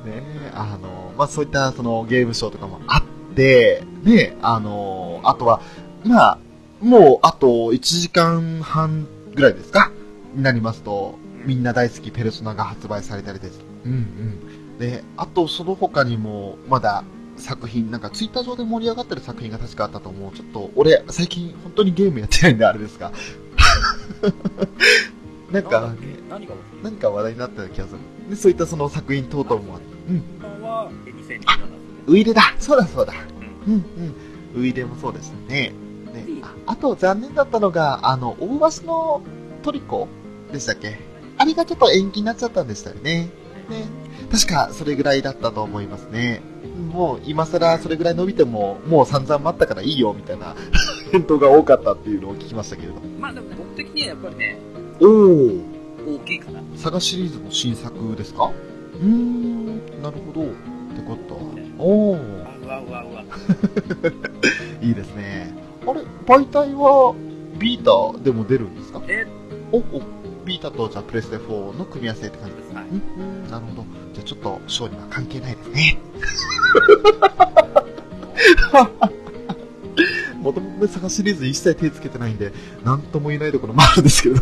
ねえ、あの、まあ、そういったそのゲームショーとかもあって、ねあの、あとは、まあ、もうあと1時間半ぐらいですか？になりますと、みんな大好きペルソナが発売されたりです。うんうん。で、あとその他にも、まだ作品、なんかツイッター上で盛り上がってる作品が確かあったと思う。ちょっと、俺、最近本当にゲームやってないんであれですが。なんか、ね、何が何か話題になった気がする。で、そういったその作品等々もあって。うん。今は、2027ですね。ウイレだそうだそうだうんうんうん。ウイレもそうでしたね。ねああと残念だったのが、あの、大橋のトリコでしたっけ？あれがちょっと延期になっちゃったんでしたよね。ね。確かそれぐらいだったと思いますね。もう今更それぐらい伸びても、もう散々待ったからいいよみたいな 返答が多かったっていうのを聞きましたけれど。まあでもね、僕的にはやっぱりね、おお。大きいかな。サガシリーズの新作ですか？うーん、なるほど。ってことは。おお。うわうわうわ。いいですね。あれ、媒体はビータでも出るんですか？えお、お、ビータとじゃあプレステ4の組み合わせって感じですはいうん、なるほど。じゃあちょっとショーには関係ないですね。もともとね、サガシリーズ一切手つけてないんで、なんとも言えないところもあるんですけど。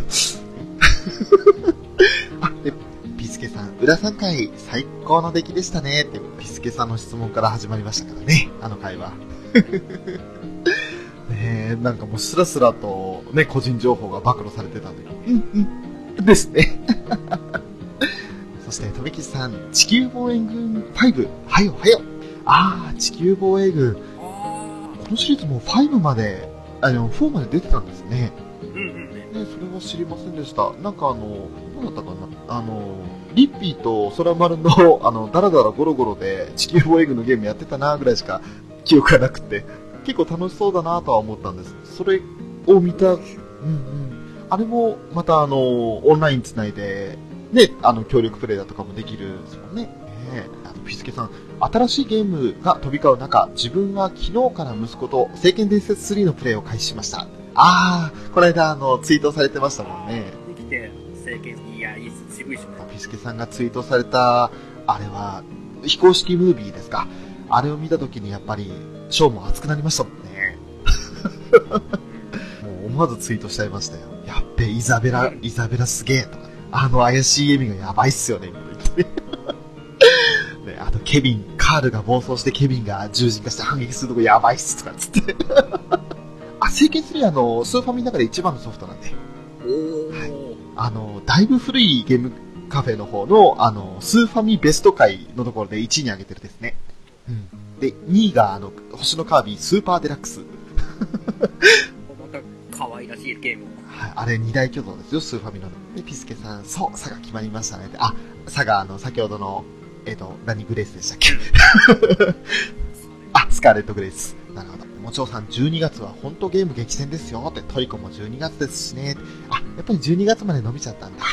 あ、で、ピスケさん、裏3回最高の出来でしたねって、ピスケさんの質問から始まりましたからね、あの会話。ねえ、なんかもうスラスラとね、個人情報が暴露されてたんで。うんうん。ですね。そして、富吉さん、地球防衛軍5、はよはよ。あー、地球防衛軍。あこのシリーズもう5まで、あの、4まで出てたんですね。ーうんうんね。ね、それは知りませんでした。なんかあの、どうだったかな？あの、リッピーと空丸の、あの、ダラダラゴロゴロで地球防衛軍のゲームやってたなぐらいしか記憶がなくて、結構楽しそうだなとは思ったんです。それを見た、うんうん。あれも、またあの、オンラインつないで、ね、あの、協力プレイだとかもできるんですもんね。あの、ピスケさん、新しいゲームが飛び交う中、自分は昨日から息子と聖剣伝説3のプレイを開始しました。あー、この間あの、ツイートされてましたもんね。できて、政権いや、いいっす、渋いっすね。ピスケさんがツイートされた、あれは、非公式ムービーですか？あれを見たときにやっぱり、ショーも熱くなりましたもんね。もう思わずツイートしちゃいましたよ。やっべ、イザベラ、イザベラすげえとか。あの怪しい笑みがやばいっすよね、みたいな言ってね。ねあと、ケビン、カールが暴走してケビンが獣人化して反撃するとこやばいっすとかつって。あ、聖剣3あの、スーファミの中で一番のソフトなんで。おー。あの、だいぶ古いゲームカフェの方の、あの、スーファミベスト回のところで1位に上げてるですね。うん。で、2位があの、星のカービィスーパーデラックス。また可愛らしいゲーム。はい、あれ二大巨頭ですよ、スーファミの。で、ピスケさん、そう、佐賀決まりましたね。であ、佐賀、あの、先ほどの、えっ、と、何グレースでしたっけ？あ、スカーレットグレース。なるほど。もちろんさん、12月は本当ゲーム激戦ですよって、トリコも12月ですしね。あ、やっぱり12月まで伸びちゃったんだ。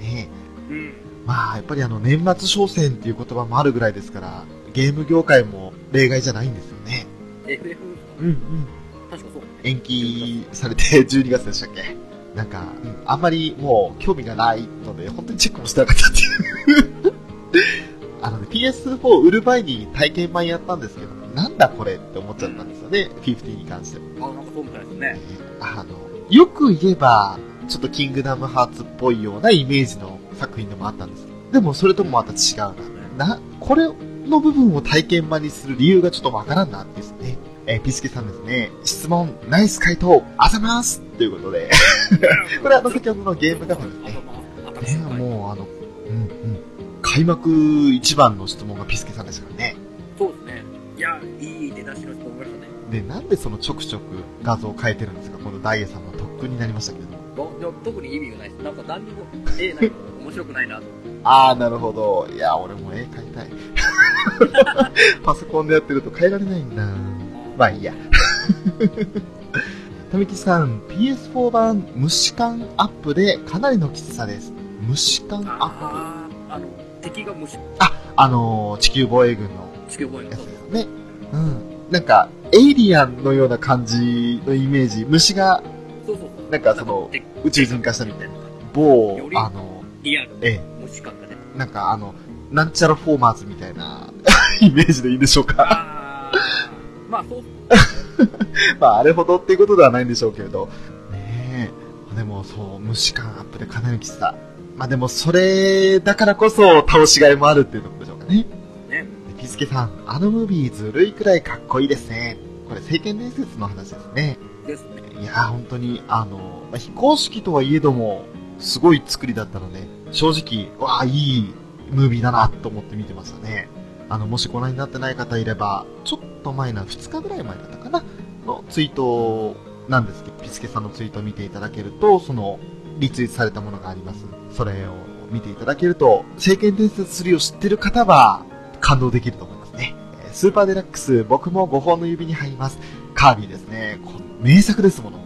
ねうん。まあ、やっぱりあの、年末商戦っていう言葉もあるぐらいですから、ゲーム業界も例外じゃないんですよね。FF、うんうん。確かそう。延期されて12月でしたっけ？なんか、うんあんまりもう興味がないので、本当にチェックもしてなかったっていう。あのね、PS4 売る前に体験版やったんですけど、なんだこれって思っちゃったんですよね、50に関しては。あ、なんかそうみたいですね。あの、よく言えば、ちょっとキングダムハーツっぽいようなイメージの作品でもあったんです。でもそれともまた違うな。な、これの部分を体験版にする理由がちょっとわからんなってですね。えーピスケさんですね。質問、ナイス回答、あざますということで。これあの先ほどのゲーム画面ですね。ねもうあの、うんうん。開幕一番の質問がピスケさんでしたからね。そうですね。いや、いい出だしの人思いましたね。で、なんでそのちょくちょく画像を変えてるんですか？このダイエさんの特訓になりましたけども。特に意味がないです。なんか何にも、絵ないと面白くないなと。あー、なるほど。いや、俺も絵描いたい。パソコンでやってると変えられないんだ。まあいいや。富木さん、PS4 版虫感アップでかなりのきつさです。虫感アップああ、あの、敵が虫、あのー、地球防衛軍の地球防衛のやつですよね。うん。なんか、エイリアンのような感じのイメージ。虫がそうそうそう。なんかそので宇宙人化したみたいな。某あの、リアルええ、虫感がね。なんかあの、なんちゃらフォーマーズみたいな イメージでいいんでしょうか。ああ、まあそう、まあ、あれほどっていうことではないんでしょうけれど。ねえ。でも、そう、虫感アップでかなりきつさ。まあでも、それだからこそ倒しがいもあるっていうところでしょうかね。ね。でピスケさん、あのムービーずるいくらいかっこいいですね。これ、聖剣伝説の話ですね。ですね。いやー、本当に、あの、まあ、非公式とはいえども、すごい作りだったので、正直、わあ、いいムービーだなと思って見てましたね。あの、もしご覧になってない方いれば、ちょっと前な、2日ぐらい前だったかなのツイートなんですけど、ピスケさんのツイートを見ていただけると、その、リツイートされたものがあります。それを見ていただけると、聖剣伝説3を知ってる方は、感動できると思いますね。えースーパーデラックス、僕も5本の指に入ります。カービィですね。こ名作ですもの。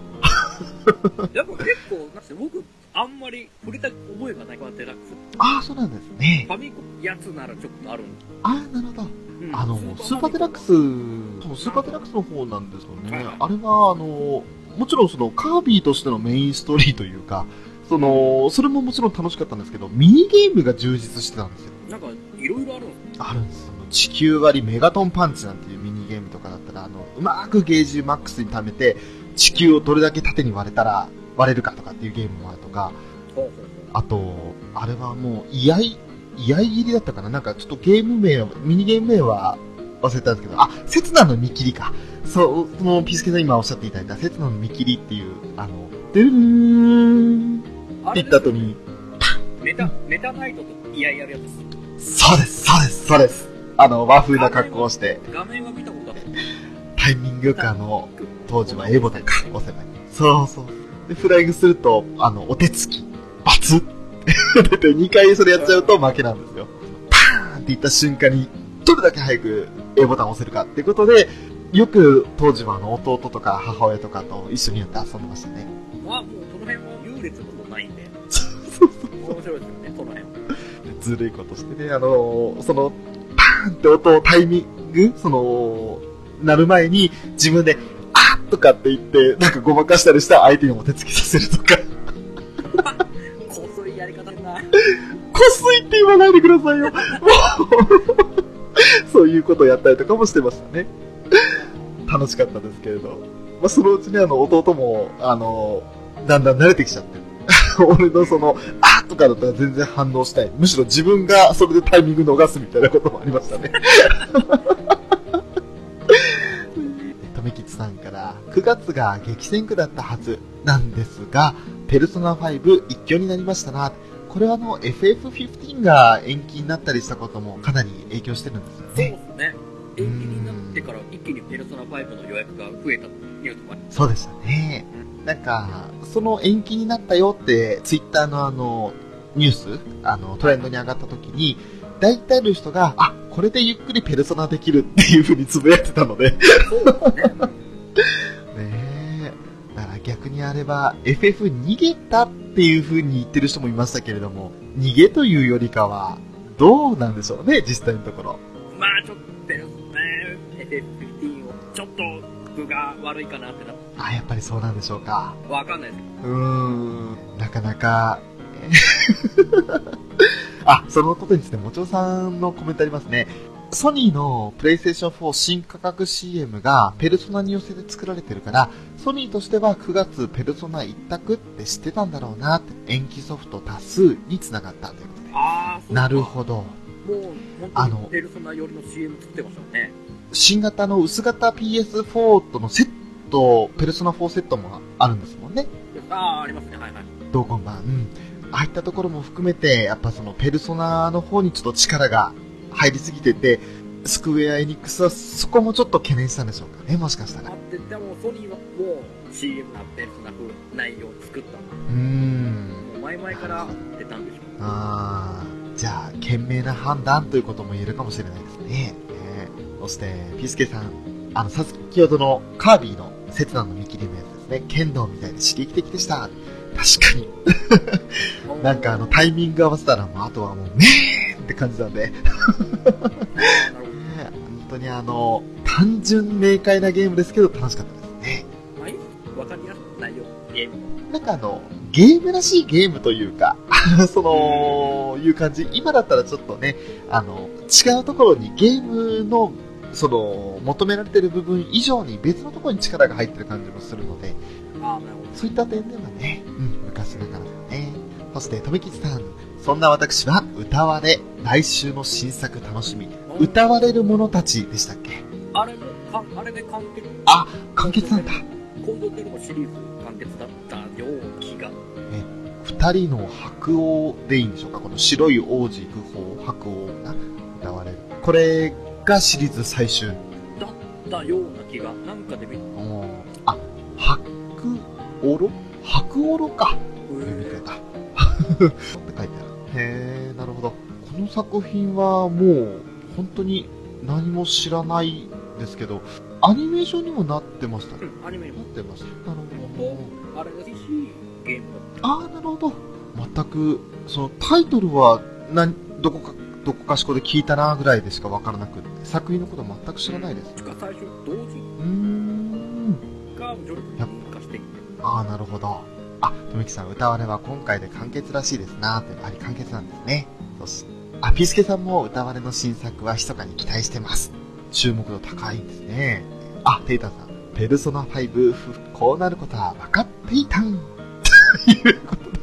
やっぱ結構、なんせ僕、あんまり触れた覚えがないから、デラックス。ああ、そうなんですね。ファミコンやつならちょっとあるんああ、なるほど。うん。あの、スーパーデラックス、スーパーデラックスの方なんですよね。あれは、あの、もちろんそのカービィとしてのメインストーリーというか、その、それももちろん楽しかったんですけど、ミニゲームが充実してたんですよ。なんか、いろいろあるあるんです地球割りメガトンパンチなんていうミニゲームとかだったら、あの、うまくゲージマックスに溜めて、地球をどれだけ縦に割れたら割れるかとかっていうゲームもあるとか、あと、あれはもう、居合、居合切りだったかな？なんかちょっとゲーム名は、ミニゲーム名は忘れたんですけど、あ、刹那の見切りか。そう、そのピースケさん今おっしゃっていただいた刹那の見切りっていう、あの、ドゥルーンって言った後に、メタ、メタナイトとイヤイやるやつです。そうです、そうです、そうです。あの、和風な格好をして、画面は見たことある。タイミングよくあの、当時は A ボタンか、押せばいい。そうそう。で、フライングすると、あの、お手つき、バツッ出て2回それやっちゃうと負けなんですよ。パーンって言った瞬間に、どれだけ早く A ボタンを押せるかっていうことで、よく当時はあの、弟とか母親とかと一緒にやって遊んでましたね。まあもうその辺は優劣のことないんで、そうそう面白いですよね、その辺は。ずるいことしてね、あのその、パーンって音をタイミング、その、なる前に自分で、あーとかって言って、なんかごまかしたりしたら相手にも手つきさせるとか、こすいって言わないでくださいよ。も うそういうことをやったりとかもしてましたね。楽しかったですけれど。まあ、そのうちにあの、弟も、あの、だんだん慣れてきちゃって。俺のその、あーとかだったら全然反応しない。むしろ自分がそれでタイミング逃すみたいなこともありましたね。富吉さんから、9月が激戦区だったはずなんですが、ペルソナ5一挙になりましたな。これはあの、FF15 が延期になったりしたこともかなり影響してるんですよそうね。ですね。延期になっってから一気にペルソナ5の予約が増えたニュースもあそうでしたね。なんか、その延期になったよって、ツイッターのあの、ニュース、あの、トレンドに上がった時に、大体の人が、あ、これでゆっくりペルソナできるっていう風につぶやいてたので、ねそうですね。逆にあれば、FF 逃げたっていう風に言ってる人もいましたけれども、逃げというよりかは、どうなんでしょうね、実際のところ。まあちょっとペルソナ FF15 をちょっと具が悪いかなってなあ、やっぱりそうなんでしょうか。わかんないですけうーん、なかなか、えあ、そのことについて、もちろさんのコメントありますね。ソニーのプレイステーション4新価格 CM がペルソナに寄せて作られてるから、ソニーとしては9月ペルソナ一択って知ってたんだろうなって、延期ソフト多数につながったということでなるほど。もう、本当あのにペルソナ寄りの CM 作ってましたよね。新型の薄型 PS4 とのセット、ペルソナ4セットもあるんですもんね。ああ、ありますね。はいはい。同梱版。うん。ああいったところも含めて、やっぱそのペルソナの方にちょっと力が入りすぎてて、スクウェアエニックスはそこもちょっと懸念したんでしょうかね、もしかしたら。うあって、でもソニーはもう CM なペルソナ風内容を作ったーん。もう前々から出たんでしょう。あーじゃあ、賢明な判断ということも言えるかもしれないですね。ねそして、ピースケさん、あの、さ先ほどのカービィの刹那の見切りのやつですね。剣道みたいで刺激的でした。確かに。なんかあの、タイミング合わせたらもう、あとはもう、ねーって感じなんで。ね本当にあの、単純明快なゲームですけど楽しかったですね。まあい？いわかりやすい内容、ゲームも。なんかあの、ゲームらしいゲームというか、その、いう感じ。今だったらちょっとね、あの、違うところにゲームの、その、求められてる部分以上に別のところに力が入ってる感じもするので、ああ、なるほそういった点ではね、うん、昔ながらだよね。そして、とめきちさん、そんな私は歌われ、来週の新作楽しみ。ど。歌われる者たちでしたっけ？あれも、かあれで完結。あ完結なんだ。今度出るもシリーズ完結だったよう気が。二人の白王でいいんでしょうか？この白い王子不法白王が歌われる。これがシリーズ最終。だったような気が、なんかで見おーあ、白オロ白オロか。読みえ方。って書いてある。へー、なるほど。この作品はもう本当に何も知らないですけど、アニメーションにもなってましたね。うん、アニメにもなっ。てました。なるほど。あれが PC ゲームああ、なるほど。全く、そのタイトルは、なん、どこか、どこかしこで聞いたなぐらいでしかわからなくって、作品のことは全く知らないです。うーん。がジョルに化していって。ああ、なるほど。あ、とめきさん、歌われは今回で完結らしいですなって、やはり完結なんですね。そしあ、ピースケさんも歌われの新作は密かに期待してます。注目度高いんですね。あ、テイタさん、ペルソナ5、ふこうなることは分かっていたん。ということで、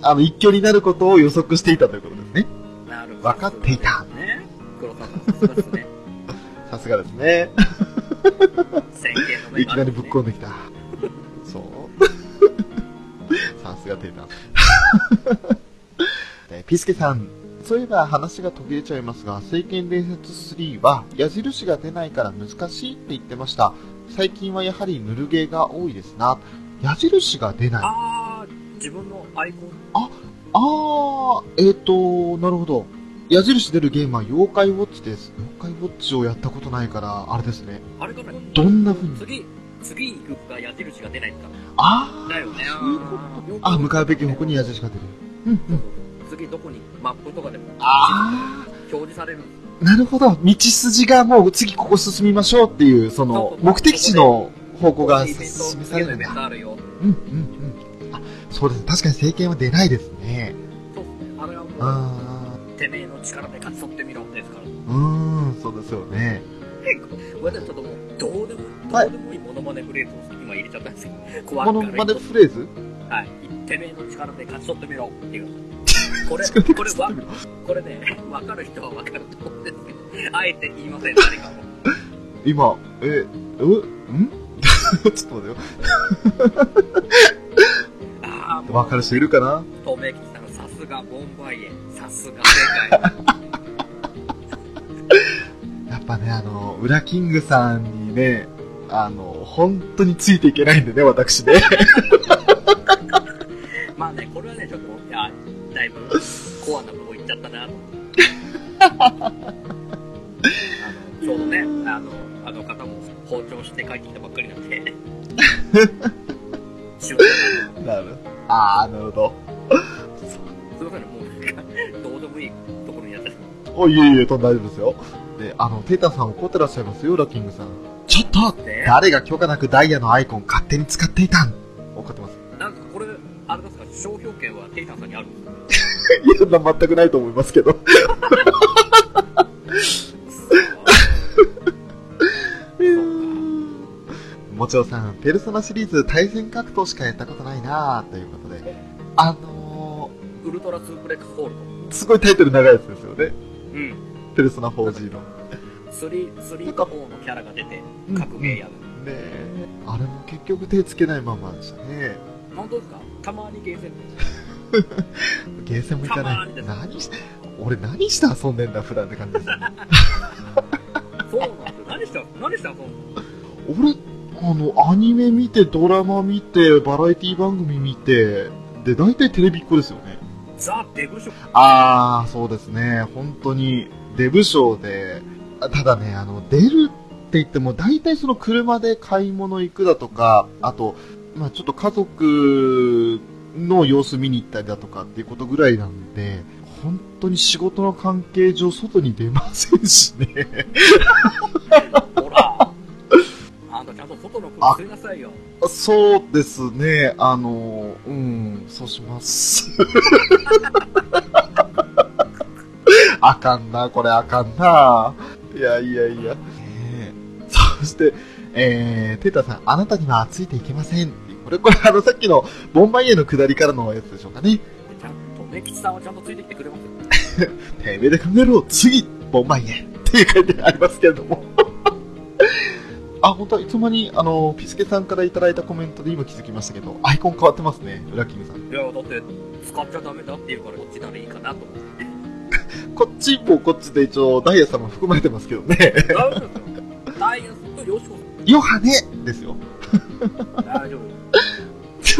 あの、一挙になることを予測していたということですね。なるほど。分かっていた。ね。黒沢さん、さすがですね。さすがですね。いきなりぶっ込んで。できた。がテータ。でピースケさん、そういえば話が途切れちゃいますが、聖剣伝説3は矢印が出ないから難しいって言ってました。最近はやはりヌルゲーが多いですな。矢印が出ない。ああー、自分のアイコン。あー、えーと、なるほど。矢印出るゲームは妖怪ウォッチです。妖怪ウォッチをやったことないから、あれですね。あれかなどんな風に？次、次行くが矢印が出ないんだ。あー、だよね。そういうことあ、向かうべき方向に矢印が出る。うんうん。次どこに、マップとかでもあ表示される。あ、なるほど。道筋がもう次ここ進みましょうっていう、その、目的地の方向が示されるんだ。うんうんうん。あ、そうですね。確かに政権は出ないですね。そうですね。あれはもあう、てめえの力で勝ち取ってみろですから。ー、うーん、そうですよね。私ちょっともう、どうでも、どはいうでもモノマネフレーズを今入れちゃったんですけど、怖がるこのまでフレーズ？はい。てめえの力で勝ち取ってみろっていう。これ、これわこれね、わかる人はわかると思うんですけど、あえて言いません、誰かも。今、え、うんん？ちょっと待ってよ。ああ、わかる人いるかな？透明吉さん、さすがボンバイエ、さすが正解。やっぱぱね、あの、ウラキングさんにね、あの、本当についていけないんでね、私ね。まあね、これはね、ちょっと、いや、だいぶ、コアなとこ行っちゃったなと思って。ちょうどね、あの、あの方も包丁して帰ってきたばっかりなんで。なんでなるあー、なるほど。すいませんね、もうなんか、どうでもいいところにやってしまおいえいえ、とんで大丈夫ですよ。で、あの、テータさん怒ってらっしゃいますよ、ウラキングさん。ちょっと。誰が許可なくダイヤのアイコン勝手に使っていたん？怒ってます。なんかこれ、あれですか、商標権はテイタンさんにあるんですかいや、全くないと思いますけど。もちろさん、ペルソナシリーズ対戦格闘しかやったことないなぁ、ということで。あのウルトラスープレックスホールド。ー、すごいタイトル長いやつですよね。うん。ペルソナ 4G の。3、3か4のキャラが出て、格ゲーやる。ねえ。あれも結局手つけないままでしたね。本当ですか？たまにゲーセン ゲーセンも行かない。何し、俺何して遊んでんだ、普段って感じですよね。そうなんですよ。何した何したその？俺、あの、アニメ見て、ドラマ見て、バラエティ番組見て、で、大体テレビっ子ですよね。ザ・デブショー。あー、そうですね。本当に、デブ賞で、あただね、あの、出るって言っても、大体その車で買い物行くだとか、あと、まあちょっと家族の様子見に行ったりだとかっていうことぐらいなんで、本当に仕事の関係上外に出ませんしね。ほら。あんたちゃんと外の空気吸いなさいよ。そうですね。あの、うん、そうします。あかんな、これあかんな。いやいやいや。ねえそして、えー、テータさん、あなたにはついていけません。これ、これ、あの、さっきの、ボンバイエの下りからのやつでしょうかね。ちゃんと、ね、吉さんはちゃんとついてきてくれますよ。てめえで考えろ、次、ボンバイエっていう書いてありますけれども。あ、本当はいつの間に、あの、ピスケさんからいただいたコメントで今気づきましたけど、アイコン変わってますね、ウラキングさん。いや、だって、使っちゃダメだって言うから、こっちならいいかなと思って。こっちもこっちで一応、ダイヤさんも含まれてますけどね。大丈夫ですよ。大変すっごいよしこヨハネですよ。さん。大丈夫。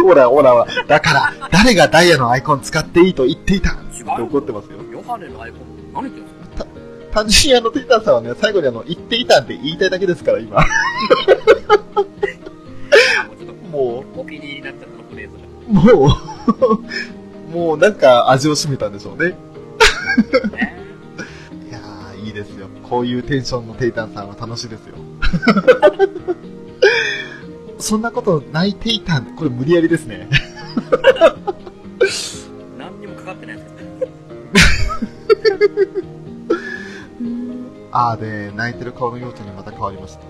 ほらほらほら。だから、誰がダイヤのアイコン使っていいと言っていたって怒ってますよ。ヨハネのアイコン、何言ってんですか？単純にあの、テイターさんはね、最後にあの、言っていたって言いたいだけですから、今。あ、もうお気に入りになっちゃったのフレーズが。う、もう、もうなんか味を占めたんでしょうね。ねいやー、いいですよ。こういうテンションのテイタンさんは楽しいですよ。そんなことないテイタン、これ無理やりですね。何にもかかってないですけど。あーで、泣いてる顔の要素にまた変わりました。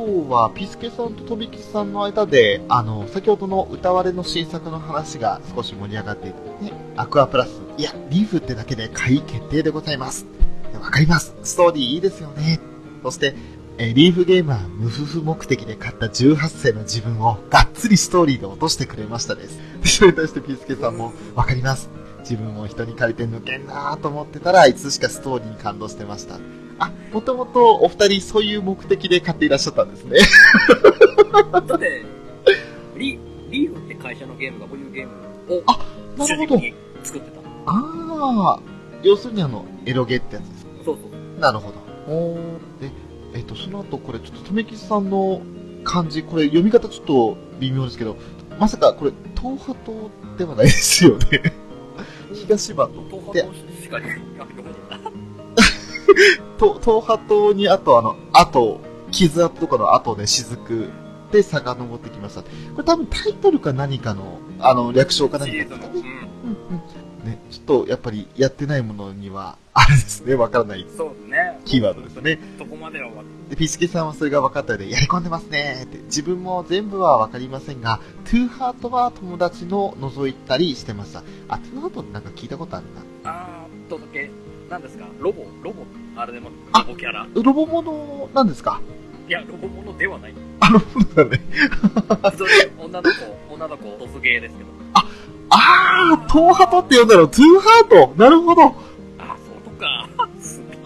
はい。あとは、ピスケさんととびきさんの間で、あの、先ほどの歌われの新作の話が少し盛り上がっていて、ね、アクアプラス、いや、リーフってだけで買い決定でございます。わかります。ストーリーいいですよね。そして、えリーフゲームは無夫婦目的で買った18歳の自分をがっつりストーリーで落としてくれましたです。それに対してピスケさんも、わかります。自分も人に借りて抜けんなと思ってたらいつしかストーリーに感動してました。あ、もともとお二人そういう目的で買っていらっしゃったんですね。だって、リリーフって会社のゲームがこういうゲームをなるほど。作ってた。ああ、要するにあの、エロゲってやつです。そうそう。なるほど。おーで、えっ、と、その後これちょっと、とめきさんの漢字、これ読み方ちょっと微妙ですけど、まさかこれ、東波島ではないですよね。東 波と。で東波しかな。と東波島にあとあの、後、傷跡とかの後で雫で遡ってきました。これ多分タイトルか何かの、あの、略称か何。かですかね。うん。うんうん。ね、ちょっとやっぱりやってないものには、あれですね、わからないそうね。キーワードですね。そこまではで、ピスケさんはそれが分かったので、やり込んでますねって。自分も全部は分かりませんが、トゥーハートは友達の覗いたりしてました。あ、トゥーハートってなんか聞いたことあるな。あーっとだけ、何ですか？ロボ？ロボ？あれでも、あロボキャラロボモノなんですか？いや、ロボものではない。あの、そうだね。女の子、女の子、突芸ですけど。あー、トーハトって呼んだの、トゥーハート？なるほど。あ、そうか。すげえ。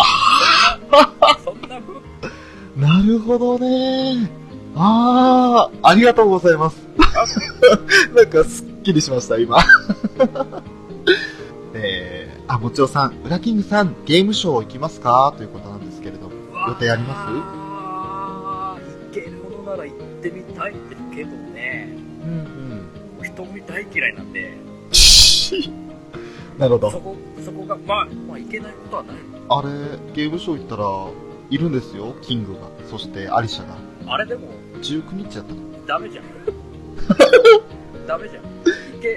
そんな風なるほどね。ああ、ありがとうございます。なんかすっきりしました、今。えー、あ、もちおさん、ウラキングさん、ゲームショー行きますか？ということなんですけれど。予定あります？行けるものなら行ってみたいけどね。うん人見大嫌いなんで、うん。なるほど。そこ、そこが、まあ、まあ、行けないことはない。あれ、ゲームショー行ったら、いるんですよ、キングが。そして、アリシャが。あれでも、19日やったのダメじゃん。ダメじゃん。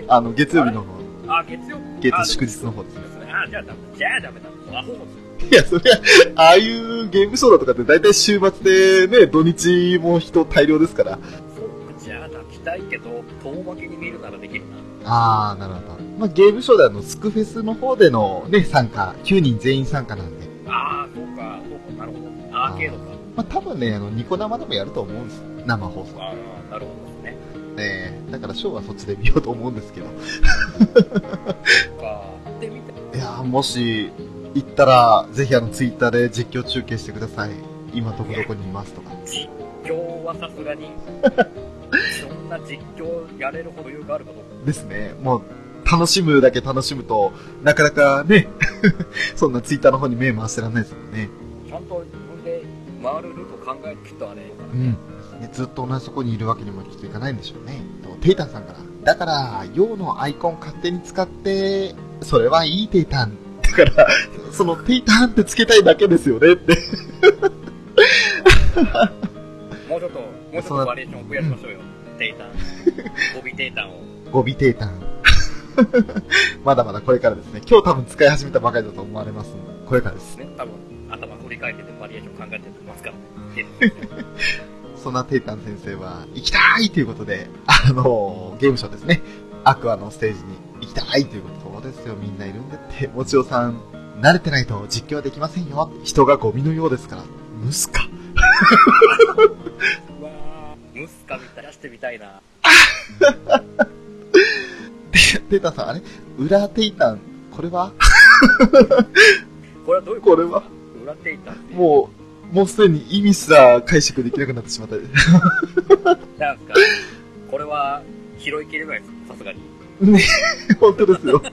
あの、月曜日の方。あ、月曜月祝日の方ですね。あ、じゃあダメ。じゃあダメだ。アホもいや、そりゃ、ああいうゲームショーだとかって大体週末でね、土日も人大量ですから。そうか、じゃあ、来たいけど、遠巻きに見るならできるな。あー、なるほど。まあ、ゲームショーであの、スクフェスの方でのね、参加、9人全員参加なんで。ああ、そうか、そうか、なるほど。アーケードか。まあ、多分ね、あの、ニコ生でもやると思うんです。生放送。ああ、なるほどですね。ねだからショーはそっちで見ようと思うんですけど。か、ってみて。いやー、もし、行ったら、ぜひあの、ツイッターで実況中継してください。今どこどこにいますとか。実況はさすがに、そんな実況やれるほど余裕があるかどうか。ですね。もう、楽しむだけ楽しむと、なかなかね、そんなツイッターの方に目回してらんないですもんね。ちゃんと自分で回るルート考える人はね、うん。ねずっと同じとこにいるわけにもきっといかないんでしょうね。とテイタンさんから。だから、陽のアイコン勝手に使って、それはいいテイタン。だから、そのテイタンってつけたいだけですよねって。もうちょっと、もうちょっとバリエーションを増やしましょうよ。テイタン。ゴビテイタンを。語尾テイタン。まだまだこれからですね。今日多分使い始めたばかりだと思われますので、これからです。ね、多分、頭振り返っててバリエーション考えてますからね。そんなテイタン先生は、行きたいということで、あのゲームショーですね。アクアのステージに行きたいということ。そうですよ、みんないるんだって。もちおさん、慣れてないと実況はできませんよ。人がゴミのようですから。ムスか。うわー、ムスカみたい出してみたいな。でテイタンさん、あれ？裏テイタン、これは？これはどういうここれは？と裏テイタン。もう、もうすでに意味すら解釈できなくなってしまった。なんか、これは拾いきれないです、さすがに。ね、本当ですよ。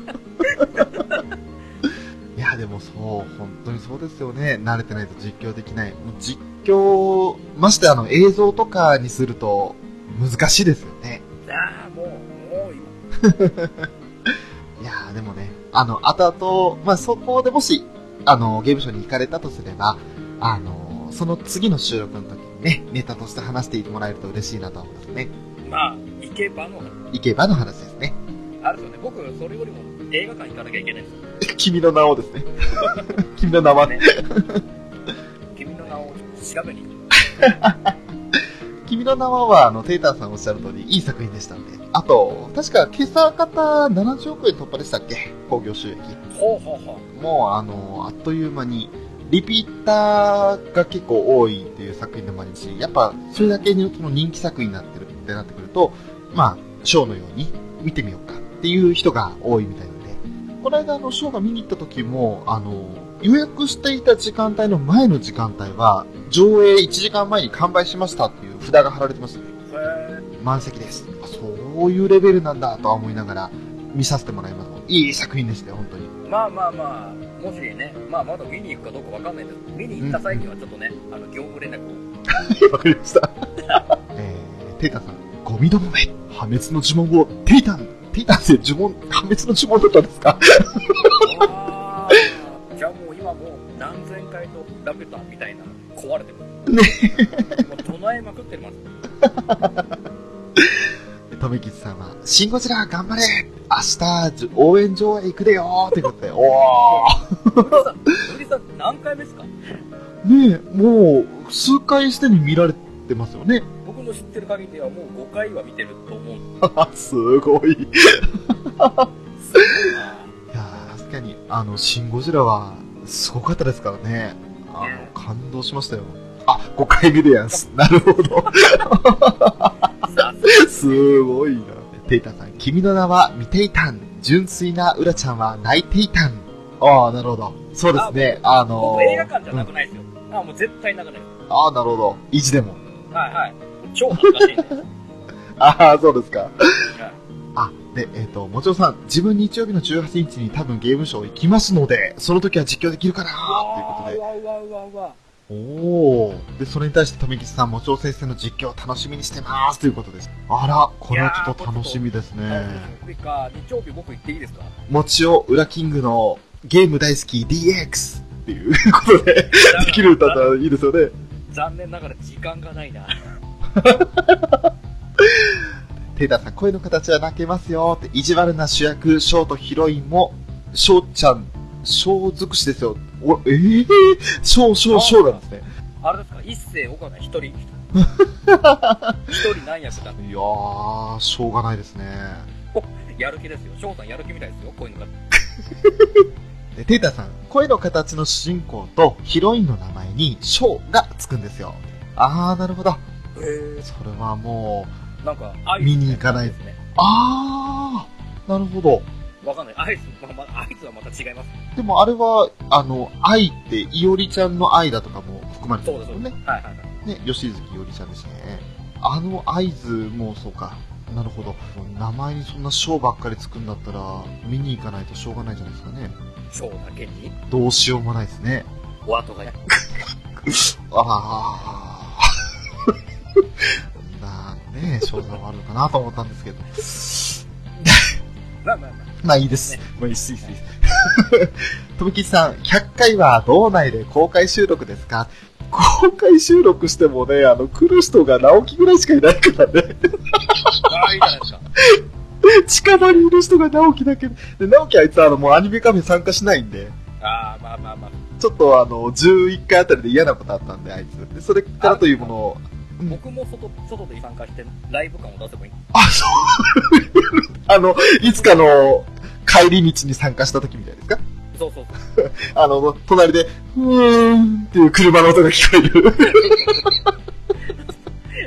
いや、でもそう、本当にそうですよね。慣れてないと実況できない。もう実況、ましてあの映像とかにすると難しいですよね。ああ、もう、もう今、いやーでもね、あの、後々、まあ、そこでもし、あの、ゲームショーに行かれたとすれば、あの、その次の収録の時にね、ネタとして話してもらえると嬉しいなと思いますね。まあ、行けばの、行けばの話。あるですよね。僕、それよりも映画館行かなきゃいけないんですよ。君の名をですね。君の名はね。ね君の名を調べに行く。君の名はは、あの、テイターさんおっしゃる通り、いい作品でしたんで。あと、確か、今朝方70億円突破でしたっけ？興行収益。ほうほうほもう、あの、あっという間に、リピーターが結構多いっていう作品でもありますし、やっぱ、それだけにその人気作品になってるってなってくると、まあ、ショーのように見てみようかっていう人が多いみたいなんで、この間、あの、ショーが見に行った時も、あの、予約していた時間帯の前の時間帯は、上映1時間前に完売しましたっていう札が貼られてますね。満席です。あそういうレベルなんだとは思いながら見させてもらいます。いい作品でしたよ、本当に。ーまあまあまあ、もしね、まあまだ見に行くかどうかわかんないです見に行った際にはちょっとね、あの、業務連絡を。わかりました。えー、テイタンさん、ゴミどもめ、破滅の呪文を、テイタン、テイタンって呪文、破滅の呪文だったんですか？じゃあもう今もう何千回とラピュタみたいな壊れてる。ねもう唱えまくってます。とめきちさんは、シンゴジラ頑張れ。明日、応援上映行くでよーってことで、おー。ルリさん、ルリさん何回目ですか？ねえ、もう、数回すでに見られてますよね。僕の知ってる限りではもう5回は見てると思う。すごい。いやー確かに、あの、シン・ゴジラは、すごかったですからね。あねの、感動しましたよ。あ、5回目でやんす。なるほど。さすごいな。テイタンさん、君の名は見ていたん。純粋なウラちゃんは泣いていたん。ああ、なるほど。そうですね。あの僕映画館じゃなくないですよ。あもう絶対泣かないです。ああ、なるほど。意地でも。はいはい。超恥ずかしい。ああ、そうですか。はいあ、で、えっ、と、もちろさん、自分日曜日の18日に多分ゲームショー行きますので、その時は実況できるかなーっていうことで。うわうわうわうわおお。で、それに対して富吉さん、もちろ先生の実況を楽しみにしてますということです。あら、これはちょっと楽しみですね。日曜日か、日曜日僕行っていいですか？もちお、裏キングのゲーム大好き DX っていうことで、できる歌ったらいいですよね。残念ながら時間がないな。テイターさん、声の形は泣けますよって、意地悪な主役、ショーとヒロインも、ショーちゃん、ショー尽くしですよ。お、えぇ、ー、ショー、ショー、ショーなんですね。あれですか？一世岡が一人。一人何役だ？いやー、しょうがないですね。やる気ですよ。翔さんやる気みたいですよ。こういうのが。で、テイターさん、声の形の主人公とヒロインの名前に、ショーがつくんですよ。あー、なるほど。それはもう、なんか、見に行かないですね。あー、なるほど。わかんない。アイス、まアイスはまた違います。でもあれは、あの、愛って、いおりちゃんの愛だとかも含まれてそうです、るんですよね。はいはいはい。ね、吉月いおりちゃんですね。あの合図もそうか。なるほど。名前にそんな賞ばっかりつくんだったら、見に行かないとしょうがないじゃないですかね。翔だけに、どうしようもないですね。お後がや。ああ。なね、賞賛はあるのかなと思ったんですけど。まあまあまあ。まあいいです。ねまあいいです、いいです。いいです 富吉さん、100回は道内で公開収録ですか？公開収録してもね、あの、来る人が直樹ぐらいしかいないからね。ああ、いいじゃないですか。近場にいる人が直樹だけで。で、直樹あいつはあの、もうアニメカフェ参加しないんで、ああ、まあまあまあ。ちょっとあの、11回あたりで嫌なことあったんで、あいつ。で、それからというものを、うん僕も外、外で参加して、ライブ感を出せばいい。あ、そう。あの、いつかの帰り道に参加した時みたいですか？そうそう。あの、隣で、ふーんっていう車の音が聞こえる。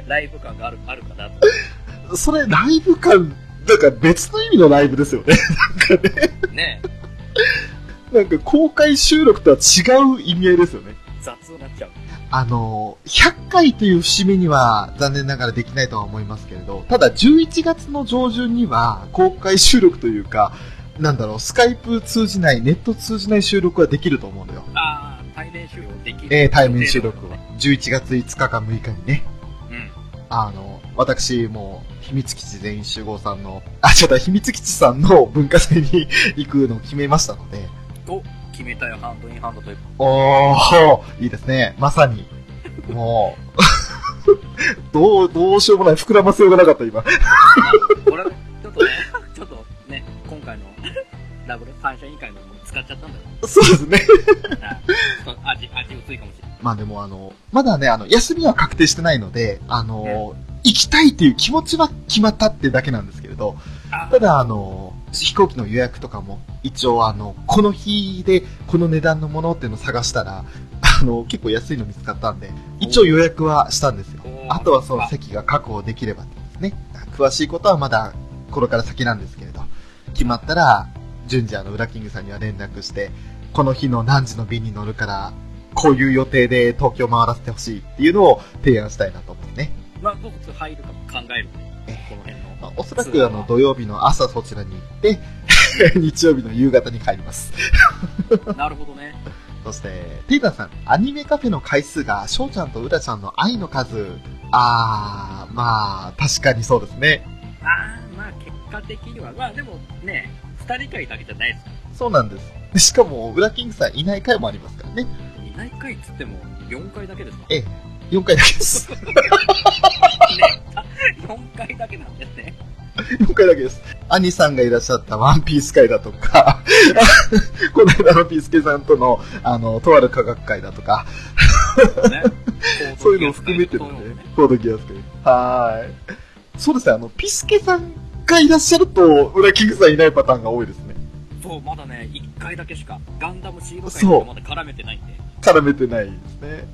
ライブ感がある、あるかなと。それ、ライブ感、なんか別の意味のライブですよね。なんかね。ねなんか公開収録とは違う意味合いですよね。雑になっちゃう。あの、100回という節目には残念ながらできないとは思いますけれど、ただ11月の上旬には公開収録というか、なんだろう、スカイプ通じない、ネット通じない収録はできると思うのよ。ああ、対面収録できる。えー、対面収録は。11月5日か6日にね。うん。あの、私、もう、秘密基地全員集合さんの、あ、ちょっと秘密基地さんの文化祭に行くのを決めましたので、と、決めたよ、ハンドインハンドという。おー、いいですね。まさに。もう、どう、どうしようもない。膨らませようがなかった、今。これ、ちょっとね、ちょっとね、今回の ダブル三者委員会のもの使っちゃったんだよ。そうですね。はいちょっと味、味薄いかもしれない。まあでもあの、まだね、あの、休みは確定してないので、あの、行きたいっていう気持ちは決まったってだけなんですけれど、あただあの、飛行機の予約とかも、一応あの、この日でこの値段のものっていうのを探したら、あの、結構安いの見つかったんで、一応予約はしたんですよ。あとはその席が確保できればですね。詳しいことはまだこれから先なんですけれど、決まったら、順次あの、ウラキングさんには連絡して、この日の何時の便に乗るから、こういう予定で東京回らせてほしいっていうのを提案したいなと思ってね。まあ、僕入るか考えるえこの辺の。まあおそらくあの、土曜日の朝そちらに行って、日曜日の夕方に帰ります。なるほどね。そして、テイタンさん、アニメカフェの回数が、翔ちゃんとウラちゃんの愛の数、あー、まあ、確かにそうですね。ああ、まあ結果的には、まあでもね、二人会だけじゃないですかそうなんです。でしかも、ウラキングさんいない回もありますからね。ら。いない会っつっても、4回だけですか？ええ、4回だけです。ね、4回だけなんですね。4回だけです。アニさんがいらっしゃったワンピース会だとか、この間のピースケさんとの、あの、とある科学会だとか、ね そういうのを含めてるんで、コードギアス会。はーい。そうですね、あの、ピスケさんがいらっしゃると、ウラキングさんいないパターンが多いですね。そう、まだね、1回だけしか、ガンダムシード会とかまだ絡めてないんで、絡めてないですね。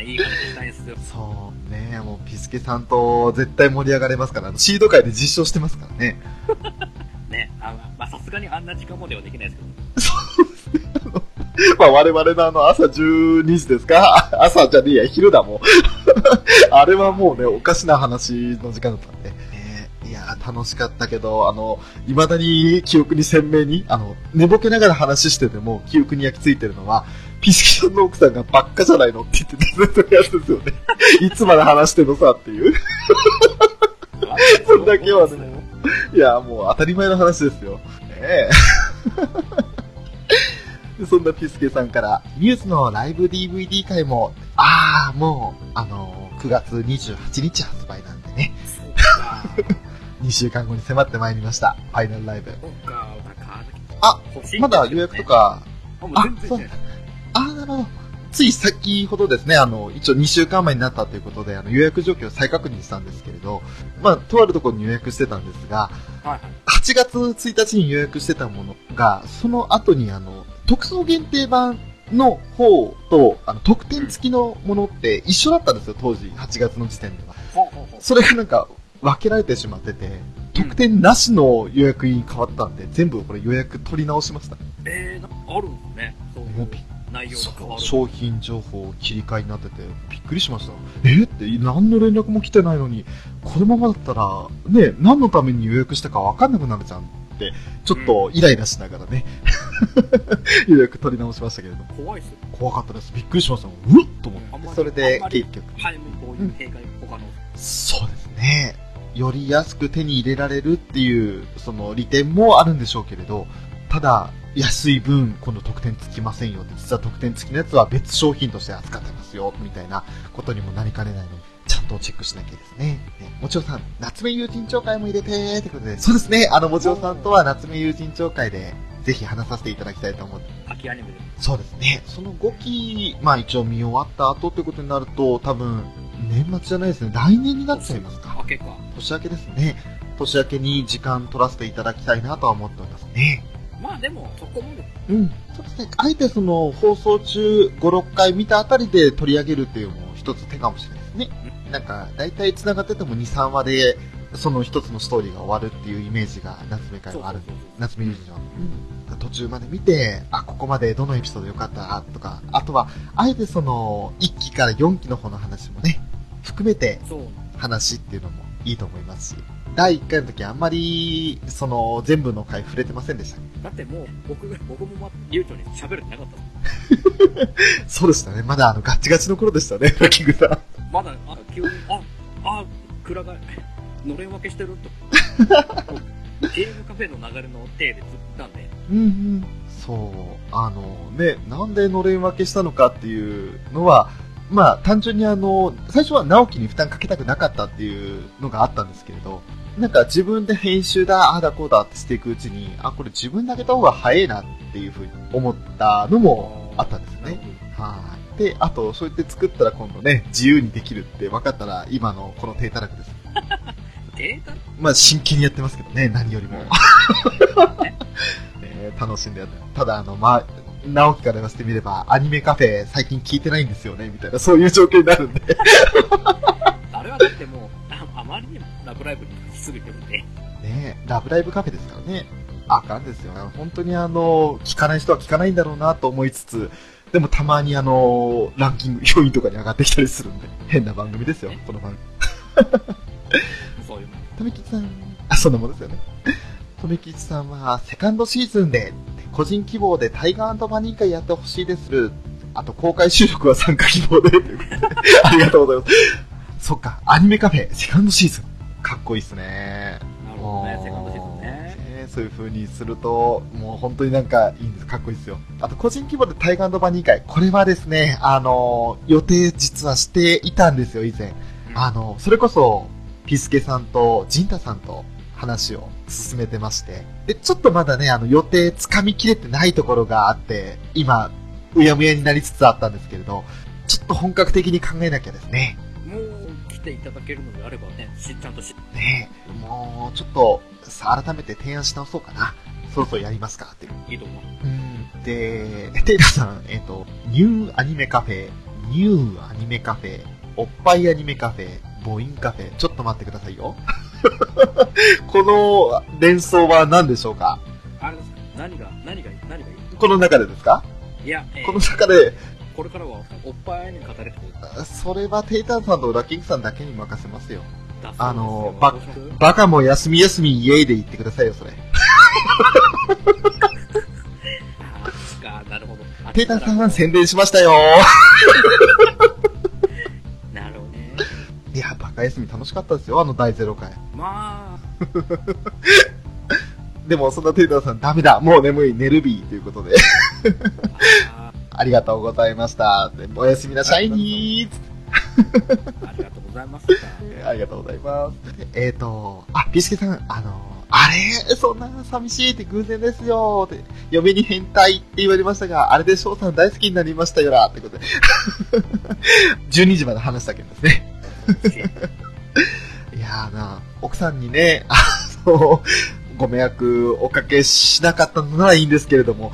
ね、いい話したいんですよ。そうね、もうピスケさんと絶対盛り上がれますから、あのシード会で実証してますからね。ね、あまあ、さすがにあんな時間まではできないですけど、まあ我々のあの朝12時ですか 朝じゃねえや、昼だもん。あれはもうね、おかしな話の時間だったんで。やー、楽しかったけど、あの、未だに記憶に鮮明に、あの、寝ぼけながら話してても記憶に焼き付いてるのは、ピスキさんの奥さんがばっかじゃないのって言ってて、そういうやつですよね。いつまで話してんのさっていう。それだけはねいや、もう当たり前の話ですよ。ねえ。でそんなピスケさんから、ミューズのライブ DVD 会も、ああ、もう、あの9月28日発売なんでね。2週間後に迫ってまいりました。ファイナルライブ。あ、まだ予約と。か、あ、もう。ああ、なるほど。つい先ほどですね、あの、一応2週間前になったということで、あの、予約状況を再確認したんですけれど、まあ、とあるところに予約してたんですが、はいはい。8月1日に予約してたものが、その後にあの、特装限定版の方と、あの、特典付きのものって一緒だったんですよ、当時、8月の時点では。それがなんか、分けられてしまってて、特典なしの予約に変わったんで、全部これ予約取り直しました。えー、なんかあるんですね。そう内容が変わる。商品情報切り替えになってて、びっくりしました。えって、何の連絡も来てないのに、このままだったら、ね、何のために予約したか分かんなくなるじゃんって、ちょっとイライラしながらね、予約取り直しましたけれども、怖いっすよ。怖かったです。びっくりしました。うっと思って。それで結局。早めにこういう弊害、他の。そうですね。より安く手に入れられるっていう、その利点もあるんでしょうけれど、ただ、安い分、今度特典つきませんよって、実は特典付きのやつは別商品として扱ってますよ、みたいなことにもなりかねないので、ちゃんとチェックしなきゃですね。ねもちろさん、夏目友人町会も入れてーってことで、そうですね、あの、もちろさんとは夏目友人町会で、ぜひ話させていただきたいと思って秋アニメで。そうですね。その5期、まあ一応見終わった後ってことになると、多分、年末じゃないですね。来年になっちゃいますか。明けか。年明けですね。年明けに時間取らせていただきたいなとは思っておりますね。まあでも、そこまで。うん。そうですね。あえてその放送中5、6回見たあたりで取り上げるっていうのも一つ手かもしれないですね。なんか、大体繋がってても2、3話で、その一つのストーリーが終わるっていうイメージが夏目会はある夏目友人は。途中まで見て、あ、ここまでどのエピソード良かったとか、あとは、あえてその、1期から4期の方の話もね、含めて。話っていうのもいいと思いますし、第1回の時あんまり、その、全部の回触れてませんでした。だってもう、僕が、僕もま、流暢に喋れてなかった そうでしたね。まだあの、ガッチガチの頃でしたね、ラ キングさん。まだ、あ、急に、あ、あ、蔵が、のれん分けしてると。ゲームカフェの流れの手でずっとんで、うんうん。そう。あの、ね、なんでのれん分けしたのかっていうのは、まあ、単純にあの、最初は直樹に負担かけたくなかったっていうのがあったんですけれど、なんか自分で編集だ、ああだこうだってしていくうちに、あ、これ自分であげた方が早いなっていうふうに思ったのもあったんですなるね。はい。で、あと、そうやって作ったら今度ね、自由にできるって分かったら、今のこの低たらくです。ほど。データまあ、真剣にやってますけどね、何よりも。ね楽しんでやってる。ただ、あの、まあ、直樹から言わせてみれば、アニメカフェ最近聞いてないんですよね、みたいな、そういう状況になるんで。あれはだってもう、ああまりにもラブライブにしすぎてるんで、ねラブライブカフェですからね。あかんですよ。本当にあの、聞かない人は聞かないんだろうなと思いつつ、でもたまにあの、ランキング、4位とかに上がってきたりするんで、変な番組ですよ、この番組。そういうの。とめきちさん、あ、そんなもんですよね。とめきちさんは、セカンドシーズンで、個人希望でタイガーバニー会やってほしいです。あと、公開収録は参加希望で、ありがとうございます。そっか、アニメカフェ、セカンドシーズン。かっこいいっすね。なるほどね、セカンドシーズンね。ねそういう風にすると、もう本当になんかいいんです。かっこいいですよ。あと、個人規模でタイガーバニー会。これはですね、あの、予定実はしていたんですよ、以前。あの、それこそ、ピスケさんとジンタさんと話を進めてまして。で、ちょっとまだね、あの、予定つかみきれてないところがあって、今、うやむやになりつつあったんですけれど、ちょっと本格的に考えなきゃですね。もう来ていただけるのであればね、しちゃんとし、ねえ、もう、ちょっと、さあ改めて提案し直そうかな。そろそろやりますかっていう。いいと思う。うん。で、テイラーさん、えっ、と、ニューアニメカフェ、ニューアニメカフェ、おっぱいアニメカフェ、母音カフェ、ちょっと待ってくださいよ。この連想は何でしょうか？あれですか？何が、何が、何がいい？この中でですか？いや、えーこの中で、これからはおっぱいアニメ語れってそれはテイタンさんとラッキングさんだけに任せますよ。だあのバカも休み休みイエイで言ってくださいよ、それ。あなるほど。あテイタンさんは宣伝しましたよ。いや、バカ休み楽しかったですよ、あの第0回。まあ、でも、そんなテイタンさんダメだ、もう眠い、寝るビーということで。あ ありがとうございました。でおやすみなさいにーありがとうございます。ありがとうございます。えっ、ー、と、あ、ピスケさん、あの、あれ？そんな寂しいって偶然ですよって、嫁に変態って言われましたが、あれで翔さん大好きになりましたよらってことで。12時まで話したけどですね。いやーな、奥さんにね、あの、ご迷惑おかけしなかったのならいいんですけれども、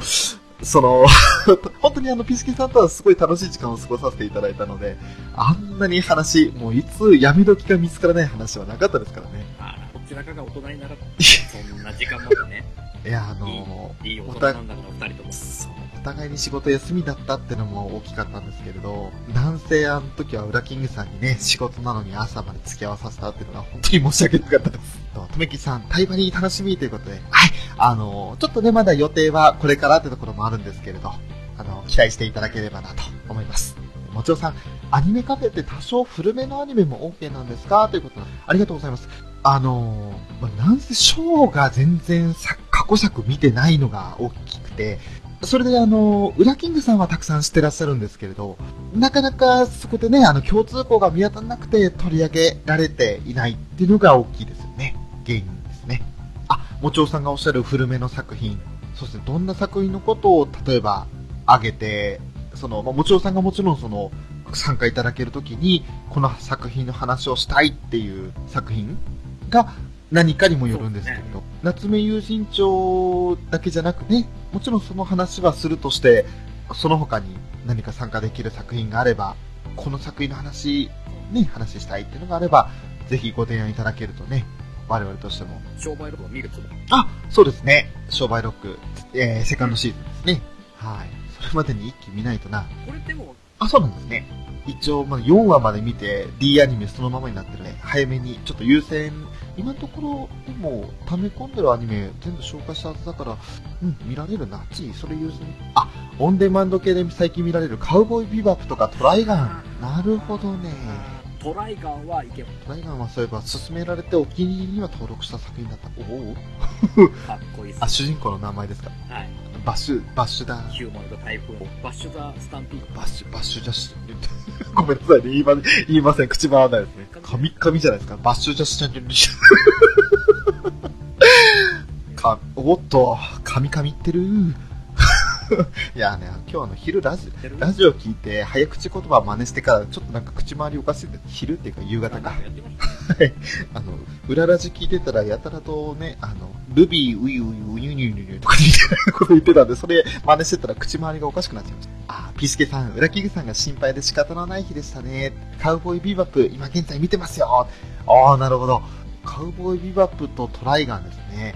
その、本当にあの、ピスケさんとはすごい楽しい時間を過ごさせていただいたので、あんなに話、もういつ闇時が見つからない話はなかったですからね。あら、どちらかが大人にならそんな時間までね。いや、あのいい大人なんだから、二人とも。そう、お互いに仕事休みだったってのも大きかったんですけれど、男性あの時はウラキングさんにね、仕事なのに朝まで付き合わさせたっていうのが本当に申し訳なかったです。と、とめきさん、対話に楽しみということで、はい、あの、ちょっとね、まだ予定はこれからってところもあるんですけれど、あの、期待していただければなと思います。もちろさん、アニメカフェって多少古めのアニメも OK なんですか？ということで、ありがとうございます。あのー、まあ、なんせショーが全然過去作見てないのが大きくて、それであの、ウラキングさんはたくさん知ってらっしゃるんですけれど、なかなかそこでね、あの、共通項が見当たらなくて取り上げられていないっていうのが大きいですよね。原因ですね。あ、もちおさんがおっしゃる古めの作品。そしてどんな作品のことを例えば挙げて、その、まあ、もちおさんがもちろんその、参加いただけるときに、この作品の話をしたいっていう作品が何かにもよるんですけれど、夏目友人帳だけじゃなくね、もちろんその話はするとして、その他に何か参加できる作品があれば、この作品の話、ね、話したいっていうのがあれば、ぜひご提案いただけるとね、我々としても。商売録を見るつもり。あ、そうですね。商売ロック、えー、セカンドシーズンですね。はい。それまでに一気見ないとな。これでも、あ、そうなんですね。一応、まあ、4話まで見て、D アニメそのままになってるね。早めに、ちょっと優先、今のところ、でも、溜め込んでるアニメ、全部紹介したはずだから、うん、見られるな。次、それ優先。あ、オンデマンド系で最近見られるカウボーイビバップとかトライガン。なるほどね。トライガンはいけばトライガンはそういえば、勧められてお気に入りには登録した作品だった。おおかっこいいっす。あ、主人公の名前ですかはい。バッシュ、バッシュだ。ヒューマンド台風。バッシュザスタンピード。バッシュ、バッシュジャッシュ。ごめんなさいね。言いま、言いません。口回らないですね。神、神じゃないですか。バッシュジャッシュ。か、おっと、神々言ってる。いやね、今日あの昼ラジラジオ聞いて早口言葉真似してからちょっとなんか口回りおかしいんで、昼っていうか夕方か。やってました。あの、裏ラジ聞いてたらやたらとね、あの、ルビーウイウイウニュニュニュとかみたいなこと言ってたんで、それ真似してたら口回りがおかしくなっちゃいました。あー、ピースケさん、裏キグさんが心配で仕方のない日でしたね。カウボーイビバップ、今現在見てますよ。あー、なるほど。カウボーイビバップとトライガンですね。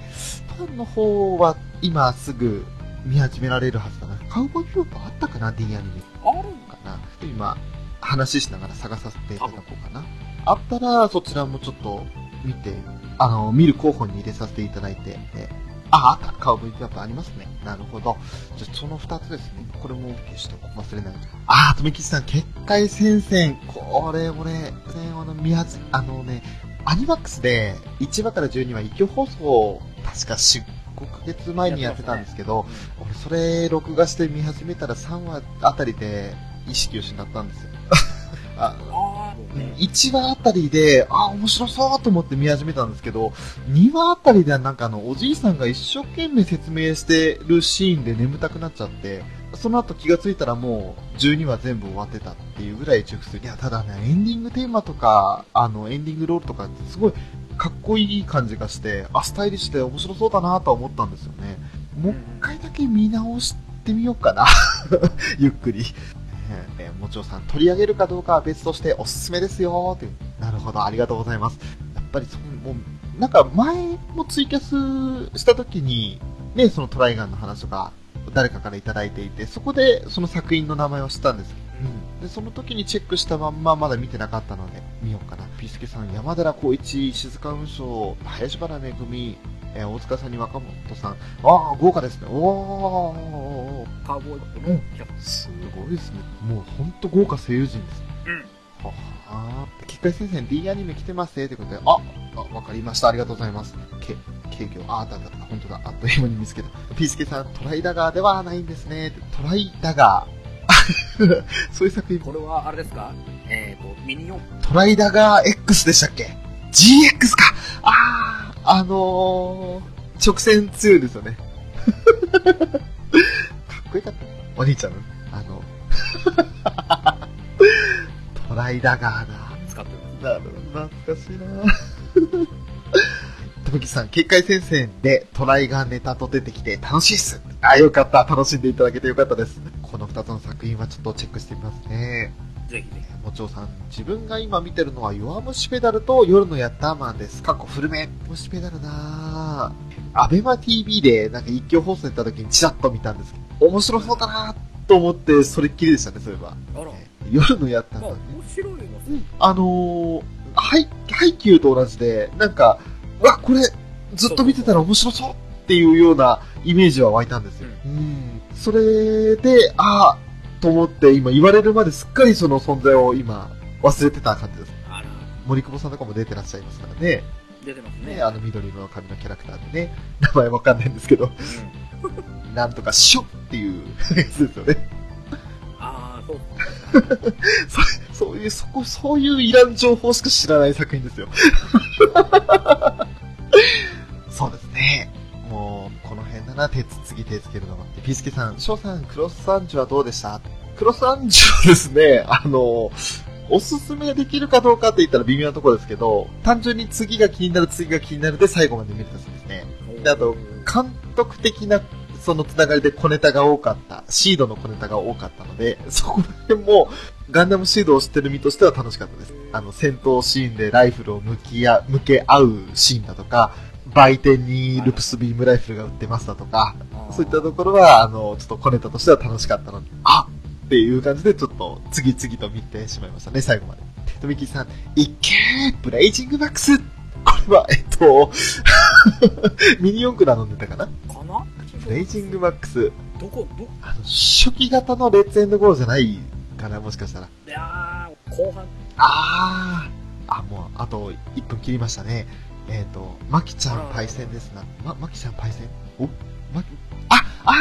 トランの方は今すぐ見始められるはずだな。カウボーイビバップあったかな ?D アニメ。あるかな今、話しながら探させていただこうかな。あったら、そちらもちょっと見て、あの、見る候補に入れさせていただいて、であ、あったカウボーイビバップありますね。なるほど。じゃあその二つですね。これも消して忘れない。あー、とめきちさん、結界戦線。これ、俺、ね、あの、見はず、あのね、アニマックスで1話から12話一挙放送、確か4、5ヶ月前にやってたんですけど、俺それ録画して見始めたら3話あたりで意識を失ったんですよ。ああー、ね。1話あたりで、あ、面白そうと思って見始めたんですけど、2話あたりではなんかあの、おじいさんが一生懸命説明してるシーンで眠たくなっちゃって、その後気がついたらもう12話全部終わってたっていうぐらい熟睡。いや、ただね、エンディングテーマとか、あの、エンディングロールとかってすごいかっこいい感じがして、あ、スタイリッシュで面白そうだなとは思ったんですよね。もう一回だけ見直してみようかな。ゆっくり。えー、もちろさん、取り上げるかどうかは別としておすすめですよって。なるほど、ありがとうございます。やっぱりその、もう、なんか前もツイキャスした時に、ね、そのトライガンの話とか、誰かからいただいていて、そこでその作品の名前を知ったんです。うん。で、その時にチェックしたまんままだ見てなかったので、見ようかな。ピースケさん、山寺宏一、静川雲章、林原めぐみ、えー大塚さんに若本さん。ああ、豪華ですね。おー。カーボーイのキャプすごいですね。もうほんと豪華声優陣ですね。うん。ははー。きっかい先生、D アニメ来てますねってことで、あ、あ、わかりました。ありがとうございます。け、軽挙。あ、だだだ、本当だ。あっという間に見つけた。ピースケさん、トライダガーではないんですね。トライダガー。そういう作品これはあれですか？えっ、と、ミニ四駆。トライダガー X でしたっけ ?GX かあー、あのー、直線強いですよね。かっこよかった。お兄ちゃんの、あの、トライダガーだ。使ってる。なる懐かしいなとぶきさん、結界戦線でトライがネタと出てきて楽しいっす。あ、よかった。楽しんでいただけてよかったです。この二つの作品はちょっとチェックしてみますね。ぜひね。もちおさん、自分が今見てるのは弱虫ペダルと夜のヤッターマンです。過去古め。虫ペダルなぁ。アベマ TV でなんか一挙放送やった時にチラッと見たんですけど、面白そうだなぁと思って、それっきりでしたね、そういえば。あら。夜のヤッターまあ、マンね。面白いの。あのー、ハイ、ハイキューと同じで、なんか、うわ、これ、ずっと見てたら面白そうっていうようなイメージは湧いたんですよ。うん。それで、ああ、と思って今言われるまですっかりその存在を今忘れてた感じです。あら。森久保さんとかも出てらっしゃいますからね。出てますね。ね、あの緑の髪のキャラクターでね。名前わかんないんですけど、うん。なんとかしょっていうやつですよね。ああ、そう。そういう、そこ、そういういらん情報しか知らない作品ですよ。そうですね。もう、この辺だな、手次手つけるのピースケさん、翔さん、クロスアンジュはどうでした？クロスアンジュはですね、あの、おすすめできるかどうかって言ったら微妙なところですけど、単純に次が気になる、次が気になるで最後まで見れたそうですね。であと監督的なそのつながりで小ネタが多かった、シードの小ネタが多かったので、そこら辺もガンダムシードを知ってる身としては楽しかったです。あの、戦闘シーンでライフルを向きあ、向け合うシーンだとか、売店にルプスビームライフルが売ってますだとか、そういったところは、あの、ちょっと小ネタとしては楽しかったので、あっていう感じでちょっと次々と見てしまいましたね、最後まで。テトミキさん、いっけーブレイジングマックスこれは、えっと、ミニ四駆なのネタかな？かなブレイジングマックス。どこ、ど、あの、初期型のレッツエンドゴーじゃないかな、もしかしたら。いやー、後半。あー。あ、もう、あと1分切りましたね。えっ、と、マキちゃんパイセンですな。ま、マキちゃんパイセン？お？マキ、あ、あ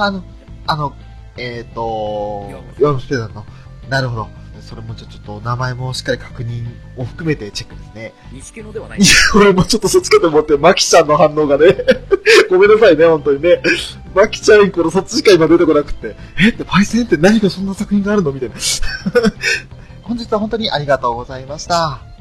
ー、あの、あの、えっ、と、ヨムスペダルの。なるほど。それもちょちょっと名前もしっかり確認を含めてチェックですね。錦野ではないいや。俺もちょっとそっちかと思って、マキちゃんの反応がね。ごめんなさいね、本当にね。マキちゃん、このそっちしか今出てこなくて。え？って、パイセンって何かそんな作品があるの？みたいな。本日は本当にありがとうございました。